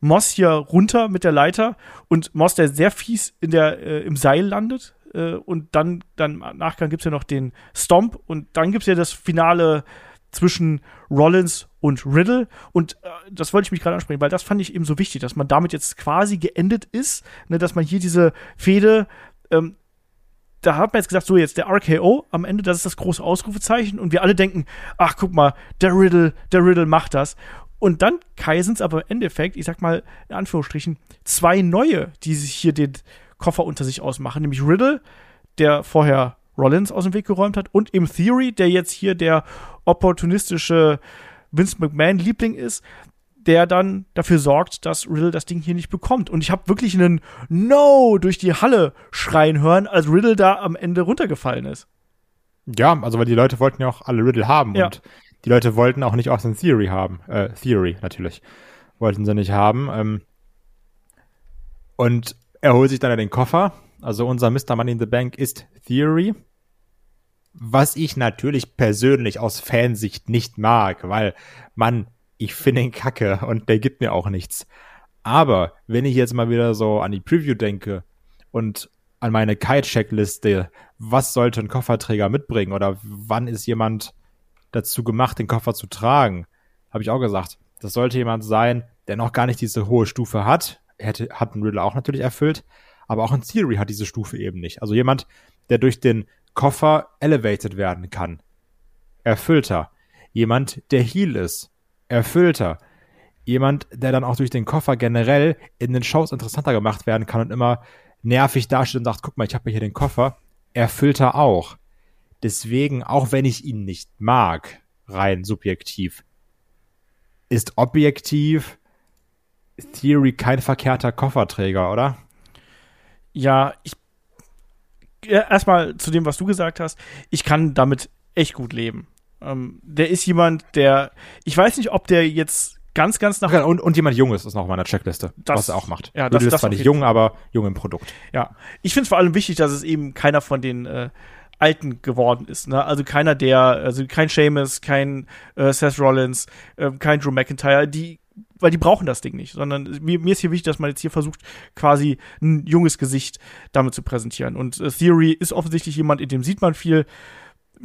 [SPEAKER 2] Moss hier runter mit der Leiter und Moss, der sehr fies in der, äh, im Seil landet. Äh, und dann, dann im Nachgang gibt es ja noch den Stomp und dann gibt es ja das Finale zwischen Rollins und Riddle. Und äh, das wollte ich mich gerade ansprechen, weil das fand ich eben so wichtig, dass man damit jetzt quasi geendet ist, ne, dass man hier diese Fehde ähm, da hat man jetzt gesagt, so jetzt der RKO am Ende, das ist das große Ausrufezeichen und wir alle denken, ach guck mal, der Riddle, der Riddle macht das. Und dann Kai sind es aber im Endeffekt, ich sag mal in Anführungsstrichen, zwei neue, die sich hier den Koffer unter sich ausmachen, nämlich Riddle, der vorher Rollins aus dem Weg geräumt hat, und eben Theory, der jetzt hier der opportunistische Vince McMahon-Liebling ist, der dann dafür sorgt, dass Riddle das Ding hier nicht bekommt. Und ich habe wirklich einen No durch die Halle schreien hören, als Riddle da am Ende runtergefallen ist.
[SPEAKER 3] ja, also weil die Leute wollten ja auch alle Riddle haben
[SPEAKER 2] Ja.
[SPEAKER 3] und die Leute wollten auch nicht Austin Theory haben. Äh, Theory natürlich. Wollten sie nicht haben. Ähm, und er holt sich dann den Koffer. Also unser Mr. Money in the Bank ist Theory. Was ich natürlich persönlich aus Fansicht nicht mag, weil man, ich finde ihn kacke und der gibt mir auch nichts. Aber wenn ich jetzt mal wieder so an die Preview denke und an meine Kite-Checkliste, was sollte ein Kofferträger mitbringen oder wann ist jemand dazu gemacht, den Koffer zu tragen, habe ich auch gesagt, das sollte jemand sein, der noch gar nicht diese hohe Stufe hat. Hätte, hat ein Riddler auch natürlich erfüllt, aber auch ein Theory hat diese Stufe eben nicht. Also jemand, der durch den Koffer elevated werden kann. Erfüllter. Jemand, der Heal ist. Erfüllter. Jemand, der dann auch durch den Koffer generell in den Shows interessanter gemacht werden kann und immer nervig dasteht und sagt, guck mal, ich habe hier den Koffer. Erfüllter auch. Deswegen, auch wenn ich ihn nicht mag, rein subjektiv, ist objektiv Theory kein verkehrter Kofferträger, oder?
[SPEAKER 2] Ja, ich. Ja, erstmal zu dem, was du gesagt hast. Ich kann damit echt gut leben. Ähm, der ist jemand, der. Ich weiß nicht, ob der jetzt ganz, ganz nach.
[SPEAKER 3] Und, und jemand Junges ist noch auf meiner Checkliste,
[SPEAKER 2] Das-
[SPEAKER 3] was er auch macht.
[SPEAKER 2] ja,
[SPEAKER 3] Du
[SPEAKER 2] das-
[SPEAKER 3] bist
[SPEAKER 2] das
[SPEAKER 3] zwar nicht jung, aber jung im Produkt.
[SPEAKER 2] Ja. Ich finde es vor allem wichtig, dass es eben keiner von den äh, Alten geworden ist. Ne? Also keiner der, also kein Sheamus, kein äh, Seth Rollins, äh, kein Drew McIntyre, die, weil die brauchen das Ding nicht, sondern mir, mir ist hier wichtig, dass man jetzt hier versucht, quasi ein junges Gesicht damit zu präsentieren. Und äh, Theory ist offensichtlich jemand, in dem sieht man viel,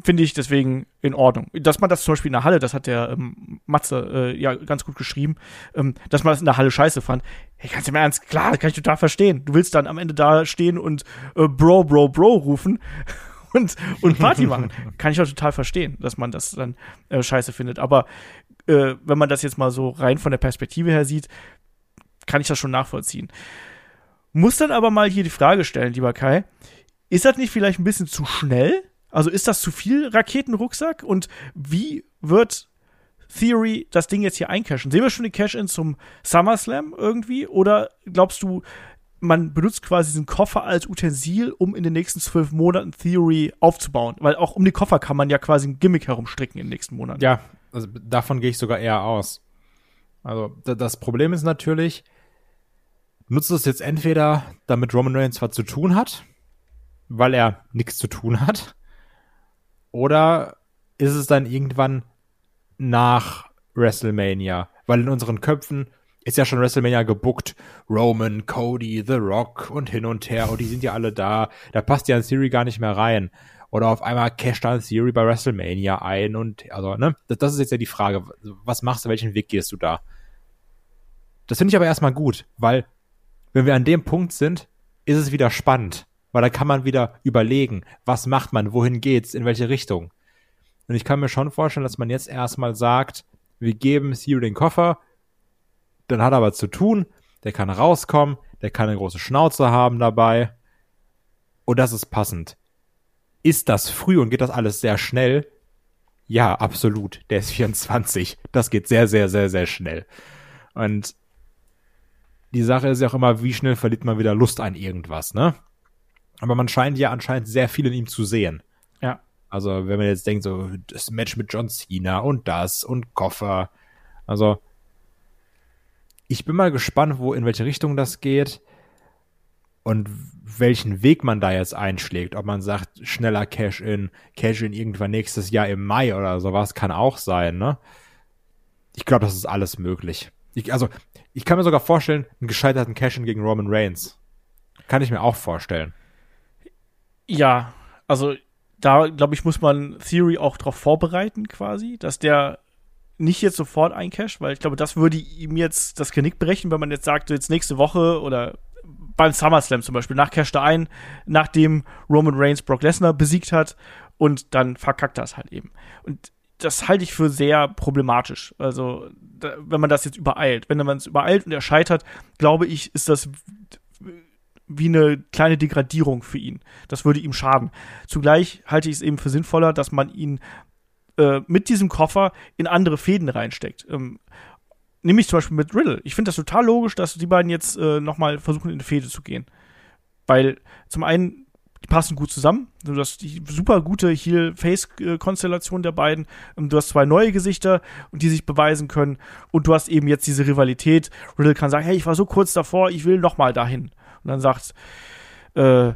[SPEAKER 2] finde ich deswegen in Ordnung. Dass man das zum Beispiel in der Halle, das hat der ähm, Matze äh, ja ganz gut geschrieben, ähm, dass man das in der Halle scheiße fand. Hey, ganz im Ernst, klar, das kann ich total verstehen. Du willst dann am Ende da stehen und äh, Bro, Bro, Bro rufen und, und Party machen. Kann ich auch total verstehen, dass man das dann äh, scheiße findet. Aber äh, wenn man das jetzt mal so rein von der Perspektive her sieht, kann ich das schon nachvollziehen. Muss dann aber mal hier die Frage stellen, lieber Kai, ist das nicht vielleicht ein bisschen zu schnell? Also ist das zu viel Raketenrucksack? Und wie wird Theory das Ding jetzt hier eincashen? Sehen wir schon die Cash-In zum SummerSlam irgendwie? Oder glaubst du, man benutzt quasi diesen Koffer als Utensil, um in den nächsten zwölf Monaten Theory aufzubauen? Weil auch um die Koffer kann man ja quasi ein Gimmick herumstricken in den nächsten Monaten.
[SPEAKER 3] Ja, also davon gehe ich sogar eher aus. Also da- das Problem ist natürlich, nutzt es jetzt entweder, damit Roman Reigns was zu tun hat, weil er nichts zu tun hat, oder ist es dann irgendwann nach WrestleMania? Weil in unseren Köpfen ist ja schon WrestleMania gebuckt. Roman, Cody, The Rock und hin und her und die sind ja alle da. Da passt ja ein Theory gar nicht mehr rein. Oder auf einmal casht dann Theory bei WrestleMania ein und also, ne? Das, das ist jetzt ja die Frage. Was machst du, welchen Weg gehst du da? Das finde ich aber erstmal gut, weil wenn wir an dem Punkt sind, ist es wieder spannend. Weil da kann man wieder überlegen, was macht man, wohin geht's, in welche Richtung. Und ich kann mir schon vorstellen, dass man jetzt erstmal sagt, wir geben Theory den Koffer, dann hat er was zu tun, der kann rauskommen, der kann eine große Schnauze haben dabei. Und das ist passend. Ist das früh und geht das alles sehr schnell? Ja, absolut. Der ist 24. Das geht sehr, sehr, sehr, sehr schnell. Und die Sache ist ja auch immer, wie schnell verliert man wieder Lust an irgendwas, ne? Aber man scheint ja anscheinend sehr viel in ihm zu sehen.
[SPEAKER 2] Ja.
[SPEAKER 3] Also, wenn man jetzt denkt, so, das Match mit John Cena und das und Koffer. Also, ich bin mal gespannt, wo, in welche Richtung das geht und welchen Weg man da jetzt einschlägt. Ob man sagt, schneller Cash-In, Cash-In irgendwann nächstes Jahr im Mai oder sowas, kann auch sein, ne? Ich glaube, das ist alles möglich. Ich, also, ich kann mir sogar vorstellen, einen gescheiterten Cash-In gegen Roman Reigns. Kann ich mir auch vorstellen.
[SPEAKER 2] Ja, also da, glaube ich, muss man Theory auch darauf vorbereiten, quasi, dass der nicht jetzt sofort eincasht, weil ich glaube, das würde ihm jetzt das Genick brechen, wenn man jetzt sagt, jetzt nächste Woche oder beim SummerSlam zum Beispiel, nach casht er ein, nachdem Roman Reigns Brock Lesnar besiegt hat und dann verkackt das halt eben. Und das halte ich für sehr problematisch. Also, da, wenn man das jetzt übereilt. Wenn man es übereilt und er scheitert, glaube ich, ist das wie eine kleine Degradierung für ihn. Das würde ihm schaden. Zugleich halte ich es eben für sinnvoller, dass man ihn äh, mit diesem Koffer in andere Fäden reinsteckt. Ähm, nämlich zum Beispiel mit Riddle. Ich finde das total logisch, dass die beiden jetzt äh, nochmal versuchen, in eine Fäde zu gehen. Weil zum einen, die passen gut zusammen. Du hast die super gute Heel-Face-Konstellation der beiden. Ähm, du hast zwei neue Gesichter, die sich beweisen können. Und du hast eben jetzt diese Rivalität. Riddle kann sagen, hey, ich war so kurz davor, ich will nochmal dahin. Und dann sagt, äh,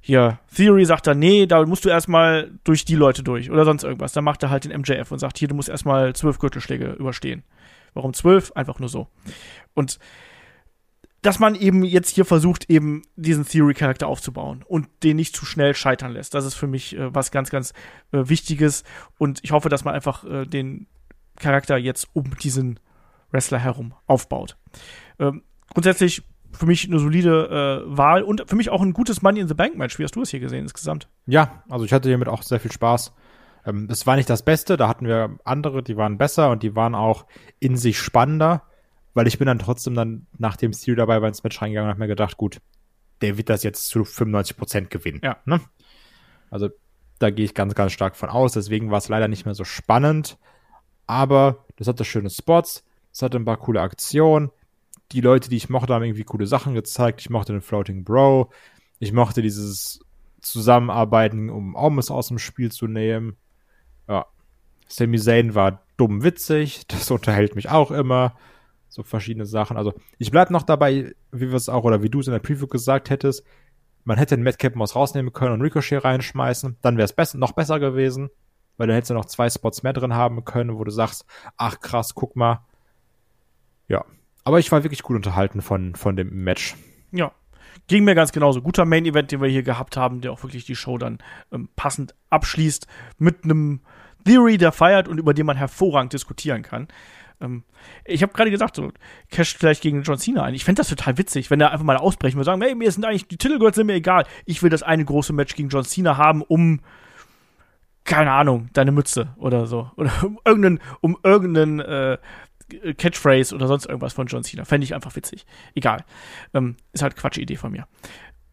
[SPEAKER 2] hier, Theory sagt dann, nee, da musst du erstmal durch die Leute durch oder sonst irgendwas. Dann macht er halt den MJF und sagt, hier, du musst erstmal zwölf Gürtelschläge überstehen. Warum zwölf? Einfach nur so. Und dass man eben jetzt hier versucht, eben diesen Theory-Charakter aufzubauen und den nicht zu schnell scheitern lässt. Das ist für mich äh, was ganz, ganz äh, Wichtiges. Und ich hoffe, dass man einfach äh, den Charakter jetzt um diesen Wrestler herum aufbaut. Ähm, grundsätzlich für mich eine solide äh, Wahl und für mich auch ein gutes Money in the Bank Match. Wie hast du es hier gesehen insgesamt?
[SPEAKER 3] Ja, also ich hatte hiermit auch sehr viel Spaß. Ähm, es war nicht das Beste, da hatten wir andere, die waren besser und die waren auch in sich spannender, weil ich bin dann trotzdem dann nach dem Stil dabei war ins Match reingegangen und habe mir gedacht, gut, der wird das jetzt zu 95 Prozent gewinnen.
[SPEAKER 2] Ja.
[SPEAKER 3] Ne? Also da gehe ich ganz, ganz stark von aus. Deswegen war es leider nicht mehr so spannend. Aber das hatte schöne Spots, es hatte ein paar coole Aktionen die Leute, die ich mochte, haben irgendwie coole Sachen gezeigt. Ich mochte den Floating Bro. Ich mochte dieses Zusammenarbeiten, um Omus aus dem Spiel zu nehmen. Ja. Sami Zayn war dumm witzig. Das unterhält mich auch immer. So verschiedene Sachen. Also, ich bleib noch dabei, wie wir es auch, oder wie du es in der Preview gesagt hättest. Man hätte den Madcap Mouse rausnehmen können und Ricochet reinschmeißen. Dann wäre es noch besser gewesen. Weil dann hättest du noch zwei Spots mehr drin haben können, wo du sagst, ach krass, guck mal. Ja, aber ich war wirklich gut unterhalten von, von dem Match.
[SPEAKER 2] Ja. Ging mir ganz genauso. Guter Main-Event, den wir hier gehabt haben, der auch wirklich die Show dann ähm, passend abschließt mit einem Theory, der feiert und über den man hervorragend diskutieren kann. Ähm, ich habe gerade gesagt, so, Cash vielleicht gegen John Cena ein. Ich fände das total witzig, wenn er einfach mal ausbrechen würde sagen, hey, mir sind eigentlich die Titelgirls sind mir egal. Ich will das eine große Match gegen John Cena haben, um keine Ahnung, deine Mütze oder so. Oder um irgendeinen, um irgendeinen äh, Catchphrase oder sonst irgendwas von John Cena. Fände ich einfach witzig. Egal. Ähm, ist halt Quatschidee von mir.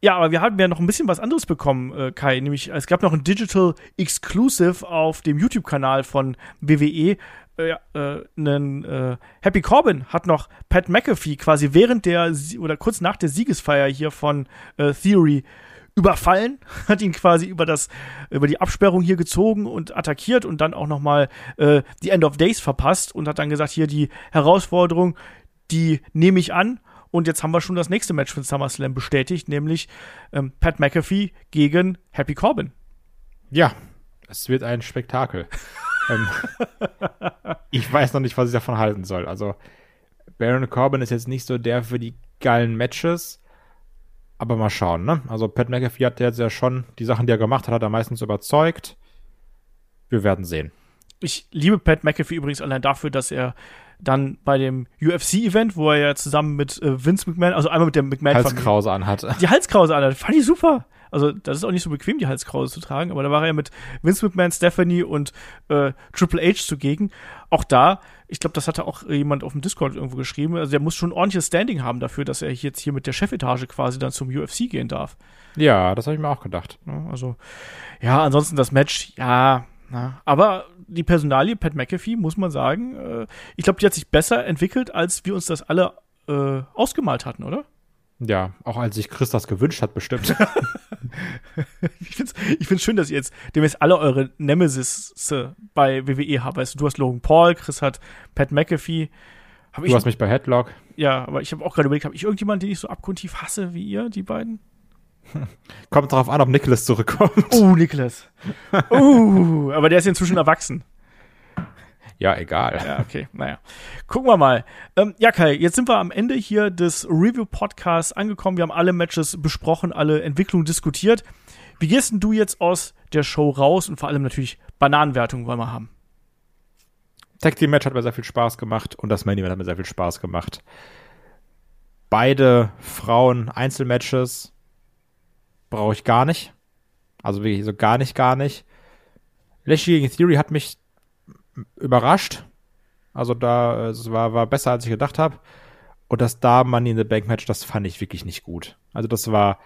[SPEAKER 2] Ja, aber wir haben ja noch ein bisschen was anderes bekommen, äh, Kai. Nämlich, es gab noch ein Digital Exclusive auf dem YouTube-Kanal von WWE. Äh, äh, äh, Happy Corbin hat noch Pat McAfee quasi während der oder kurz nach der Siegesfeier hier von äh, Theory überfallen, hat ihn quasi über das über die Absperrung hier gezogen und attackiert und dann auch noch mal äh, die End of Days verpasst und hat dann gesagt, hier die Herausforderung, die nehme ich an Und jetzt haben wir schon das nächste Match für SummerSlam bestätigt, nämlich ähm, Pat McAfee gegen Happy Corbin.
[SPEAKER 3] Ja, es wird ein Spektakel. ähm, ich weiß noch nicht, was ich davon halten soll. Also, Baron Corbin ist jetzt nicht so der für die geilen Matches. Aber mal schauen, ne? Also, Pat McAfee hat jetzt ja schon die Sachen, die er gemacht hat, hat er meistens überzeugt. Wir werden sehen.
[SPEAKER 2] Ich liebe Pat McAfee übrigens allein dafür, dass er dann bei dem UFC-Event, wo er ja zusammen mit äh, Vince McMahon, also einmal mit der McMahon
[SPEAKER 3] Halskrause anhat.
[SPEAKER 2] Die Halskrause anhat, fand ich super. Also, das ist auch nicht so bequem, die Halskrause zu tragen, aber da war er ja mit Vince McMahon, Stephanie und äh, Triple H zugegen. Auch da, ich glaube, das hatte auch jemand auf dem Discord irgendwo geschrieben. Also, der muss schon ein ordentliches Standing haben dafür, dass er jetzt hier mit der Chefetage quasi dann zum UFC gehen darf.
[SPEAKER 3] Ja, das habe ich mir auch gedacht.
[SPEAKER 2] Ja, also, ja, ansonsten das Match, ja, na, aber die Personalie Pat McAfee, muss man sagen, äh, ich glaube, die hat sich besser entwickelt, als wir uns das alle äh, ausgemalt hatten, oder?
[SPEAKER 3] Ja, auch als sich Chris das gewünscht hat, bestimmt.
[SPEAKER 2] ich finde es ich find's schön, dass ihr jetzt demnächst alle eure Nemesis bei WWE habt. Weißt du, du hast Logan Paul, Chris hat Pat McAfee.
[SPEAKER 3] Hab du ich, hast mich bei Headlock.
[SPEAKER 2] Ja, aber ich habe auch gerade überlegt, habe ich irgendjemanden, den ich so abgrundtief hasse wie ihr, die beiden?
[SPEAKER 3] Kommt darauf an, ob Nicholas zurückkommt.
[SPEAKER 2] Oh, Nicholas. uh, aber der ist inzwischen erwachsen.
[SPEAKER 3] Ja, egal.
[SPEAKER 2] Ja, okay, naja. Gucken wir mal. Ähm, ja, Kai, jetzt sind wir am Ende hier des Review-Podcasts angekommen. Wir haben alle Matches besprochen, alle Entwicklungen diskutiert. Wie gehst denn du jetzt aus der Show raus und vor allem natürlich Bananenwertung wollen wir haben?
[SPEAKER 3] Tag Team Match hat mir sehr viel Spaß gemacht und das Main Event hat mir sehr viel Spaß gemacht. Beide Frauen Einzelmatches brauche ich gar nicht. Also wirklich so gar nicht, gar nicht. Lashley gegen Theory hat mich überrascht. Also da, es war, war besser, als ich gedacht habe. Und das da Money in the Bank Match, das fand ich wirklich nicht gut. Also das war,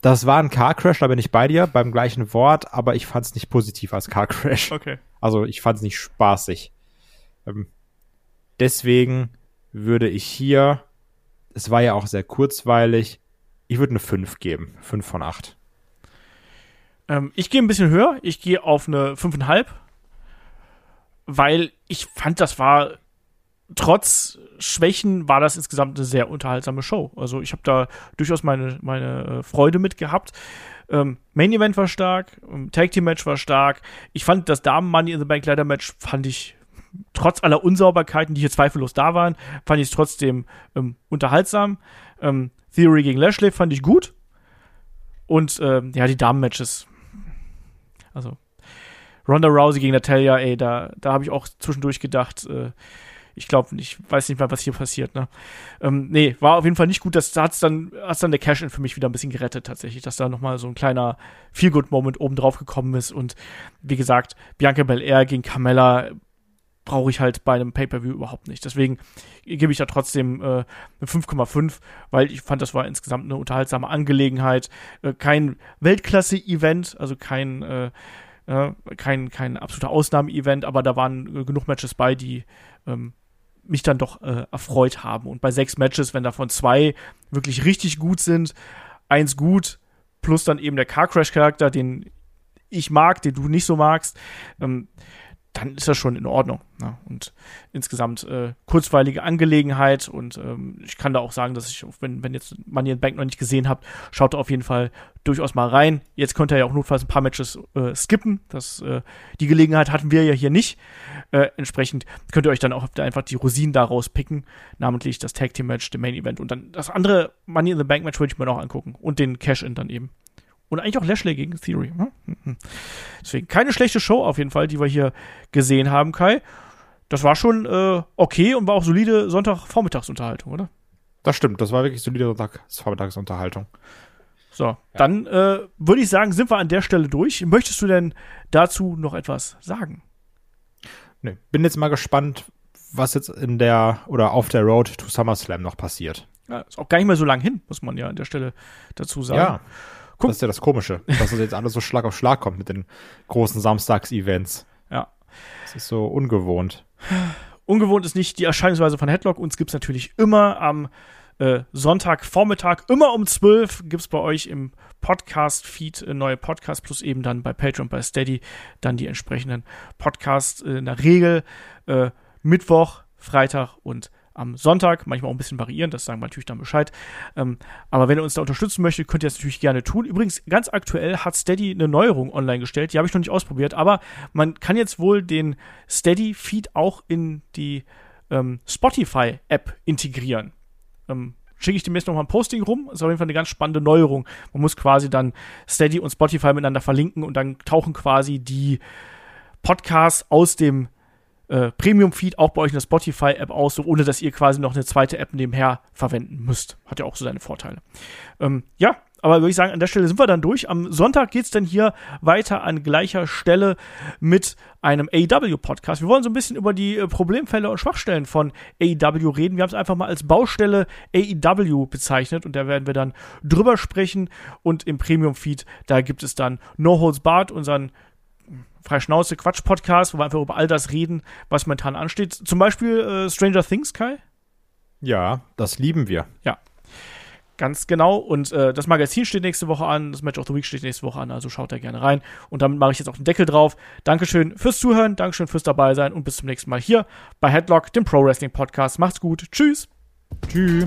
[SPEAKER 3] das war ein Car Crash, da bin ich bei dir, beim gleichen Wort, aber ich fand es nicht positiv als Car Crash.
[SPEAKER 2] Okay.
[SPEAKER 3] Also ich fand es nicht spaßig. Ähm, deswegen würde ich hier, es war ja auch sehr kurzweilig, ich würde eine 5 geben. 5 von 8.
[SPEAKER 2] Ähm, ich gehe ein bisschen höher. Ich gehe auf eine 5,5. Weil ich fand, das war trotz Schwächen war das insgesamt eine sehr unterhaltsame Show. Also ich habe da durchaus meine, meine äh, Freude mit gehabt. Ähm, Main Event war stark, ähm, Tag Team Match war stark. Ich fand das Damen Money in the Bank Leiter Match fand ich trotz aller Unsauberkeiten, die hier zweifellos da waren, fand ich es trotzdem ähm, unterhaltsam. Ähm, Theory gegen Lashley fand ich gut. Und ähm, ja, die Damen-Matches. Also Ronda Rousey gegen Natalia, ey, da, da habe ich auch zwischendurch gedacht, äh, ich glaube, ich weiß nicht mehr, was hier passiert. Ne? Ähm, nee, war auf jeden Fall nicht gut. Das hat's dann, hat's dann der Cash-In für mich wieder ein bisschen gerettet, tatsächlich, dass da nochmal so ein kleiner Feel-Good-Moment oben drauf gekommen ist. Und wie gesagt, Bianca Belair gegen Carmella brauche ich halt bei einem Pay-Per-View überhaupt nicht. Deswegen gebe ich da trotzdem äh, eine 5,5, weil ich fand, das war insgesamt eine unterhaltsame Angelegenheit. Äh, kein Weltklasse-Event, also kein, äh, äh kein, kein absoluter Ausnahme-Event, aber da waren genug Matches bei, die ähm, mich dann doch äh, erfreut haben. Und bei sechs Matches, wenn davon zwei wirklich richtig gut sind, eins gut, plus dann eben der Car Crash-Charakter, den ich mag, den du nicht so magst, ähm, dann ist das schon in Ordnung. Ne? Und insgesamt äh, kurzweilige Angelegenheit und ähm, ich kann da auch sagen, dass ich, wenn, wenn jetzt Money in Bank noch nicht gesehen habt, schaut auf jeden Fall durchaus mal rein. Jetzt könnt ihr ja auch notfalls ein paar Matches äh, skippen. Das, äh, die Gelegenheit hatten wir ja hier nicht. Äh, entsprechend könnt ihr euch dann auch einfach die Rosinen daraus picken, namentlich das Tag Team Match, der Main Event und dann das andere Money in the Bank Match würde ich mir noch angucken und den Cash-In dann eben. Und eigentlich auch Lashley gegen Theory. Hm? Deswegen keine schlechte Show auf jeden Fall, die wir hier gesehen haben, Kai. Das war schon äh, okay und war auch solide Sonntagvormittagsunterhaltung, oder?
[SPEAKER 3] Das stimmt, das war wirklich solide Sonntagvormittagsunterhaltung.
[SPEAKER 2] So, ja. dann äh, würde ich sagen, sind wir an der Stelle durch. Möchtest du denn dazu noch etwas sagen?
[SPEAKER 3] Nee, bin jetzt mal gespannt, was jetzt in der oder auf der Road to SummerSlam noch passiert.
[SPEAKER 2] Ja, ist auch gar nicht mehr so lang hin, muss man ja an der Stelle dazu sagen.
[SPEAKER 3] Ja. Guck. Das ist ja das Komische, dass es jetzt alles so Schlag auf Schlag kommt mit den großen Samstags-Events.
[SPEAKER 2] Ja.
[SPEAKER 3] Das ist so ungewohnt.
[SPEAKER 2] Ungewohnt ist nicht die Erscheinungsweise von Headlock. Uns gibt es natürlich immer am äh, Sonntagvormittag, immer um 12 gibt es bei euch im Podcast-Feed äh, neue Podcasts plus eben dann bei Patreon, bei Steady dann die entsprechenden Podcasts äh, in der Regel äh, Mittwoch, Freitag und am Sonntag, manchmal auch ein bisschen variieren, das sagen wir natürlich dann Bescheid. Ähm, aber wenn ihr uns da unterstützen möchtet, könnt ihr das natürlich gerne tun. Übrigens, ganz aktuell hat Steady eine Neuerung online gestellt, die habe ich noch nicht ausprobiert, aber man kann jetzt wohl den Steady-Feed auch in die ähm, Spotify-App integrieren. Ähm, schicke ich demnächst nochmal ein Posting rum. Ist auf jeden Fall eine ganz spannende Neuerung. Man muss quasi dann Steady und Spotify miteinander verlinken und dann tauchen quasi die Podcasts aus dem äh, Premium-Feed auch bei euch in der Spotify-App aus, so ohne dass ihr quasi noch eine zweite App nebenher verwenden müsst. Hat ja auch so seine Vorteile. Ähm, ja, aber würde ich sagen, an der Stelle sind wir dann durch. Am Sonntag geht es dann hier weiter an gleicher Stelle mit einem AEW-Podcast. Wir wollen so ein bisschen über die äh, Problemfälle und Schwachstellen von AEW reden. Wir haben es einfach mal als Baustelle AEW bezeichnet und da werden wir dann drüber sprechen. Und im Premium-Feed, da gibt es dann No Holds Barred, unseren Freischnauze Quatsch-Podcast, wo wir einfach über all das reden, was momentan ansteht. Zum Beispiel äh, Stranger Things, Kai?
[SPEAKER 3] Ja, das lieben wir.
[SPEAKER 2] Ja. Ganz genau. Und äh, das Magazin steht nächste Woche an, das Match of the Week steht nächste Woche an, also schaut da gerne rein. Und damit mache ich jetzt auch den Deckel drauf. Dankeschön fürs Zuhören, Dankeschön fürs dabei sein und bis zum nächsten Mal hier bei Headlock, dem Pro Wrestling Podcast. Macht's gut. Tschüss.
[SPEAKER 3] Tschüss.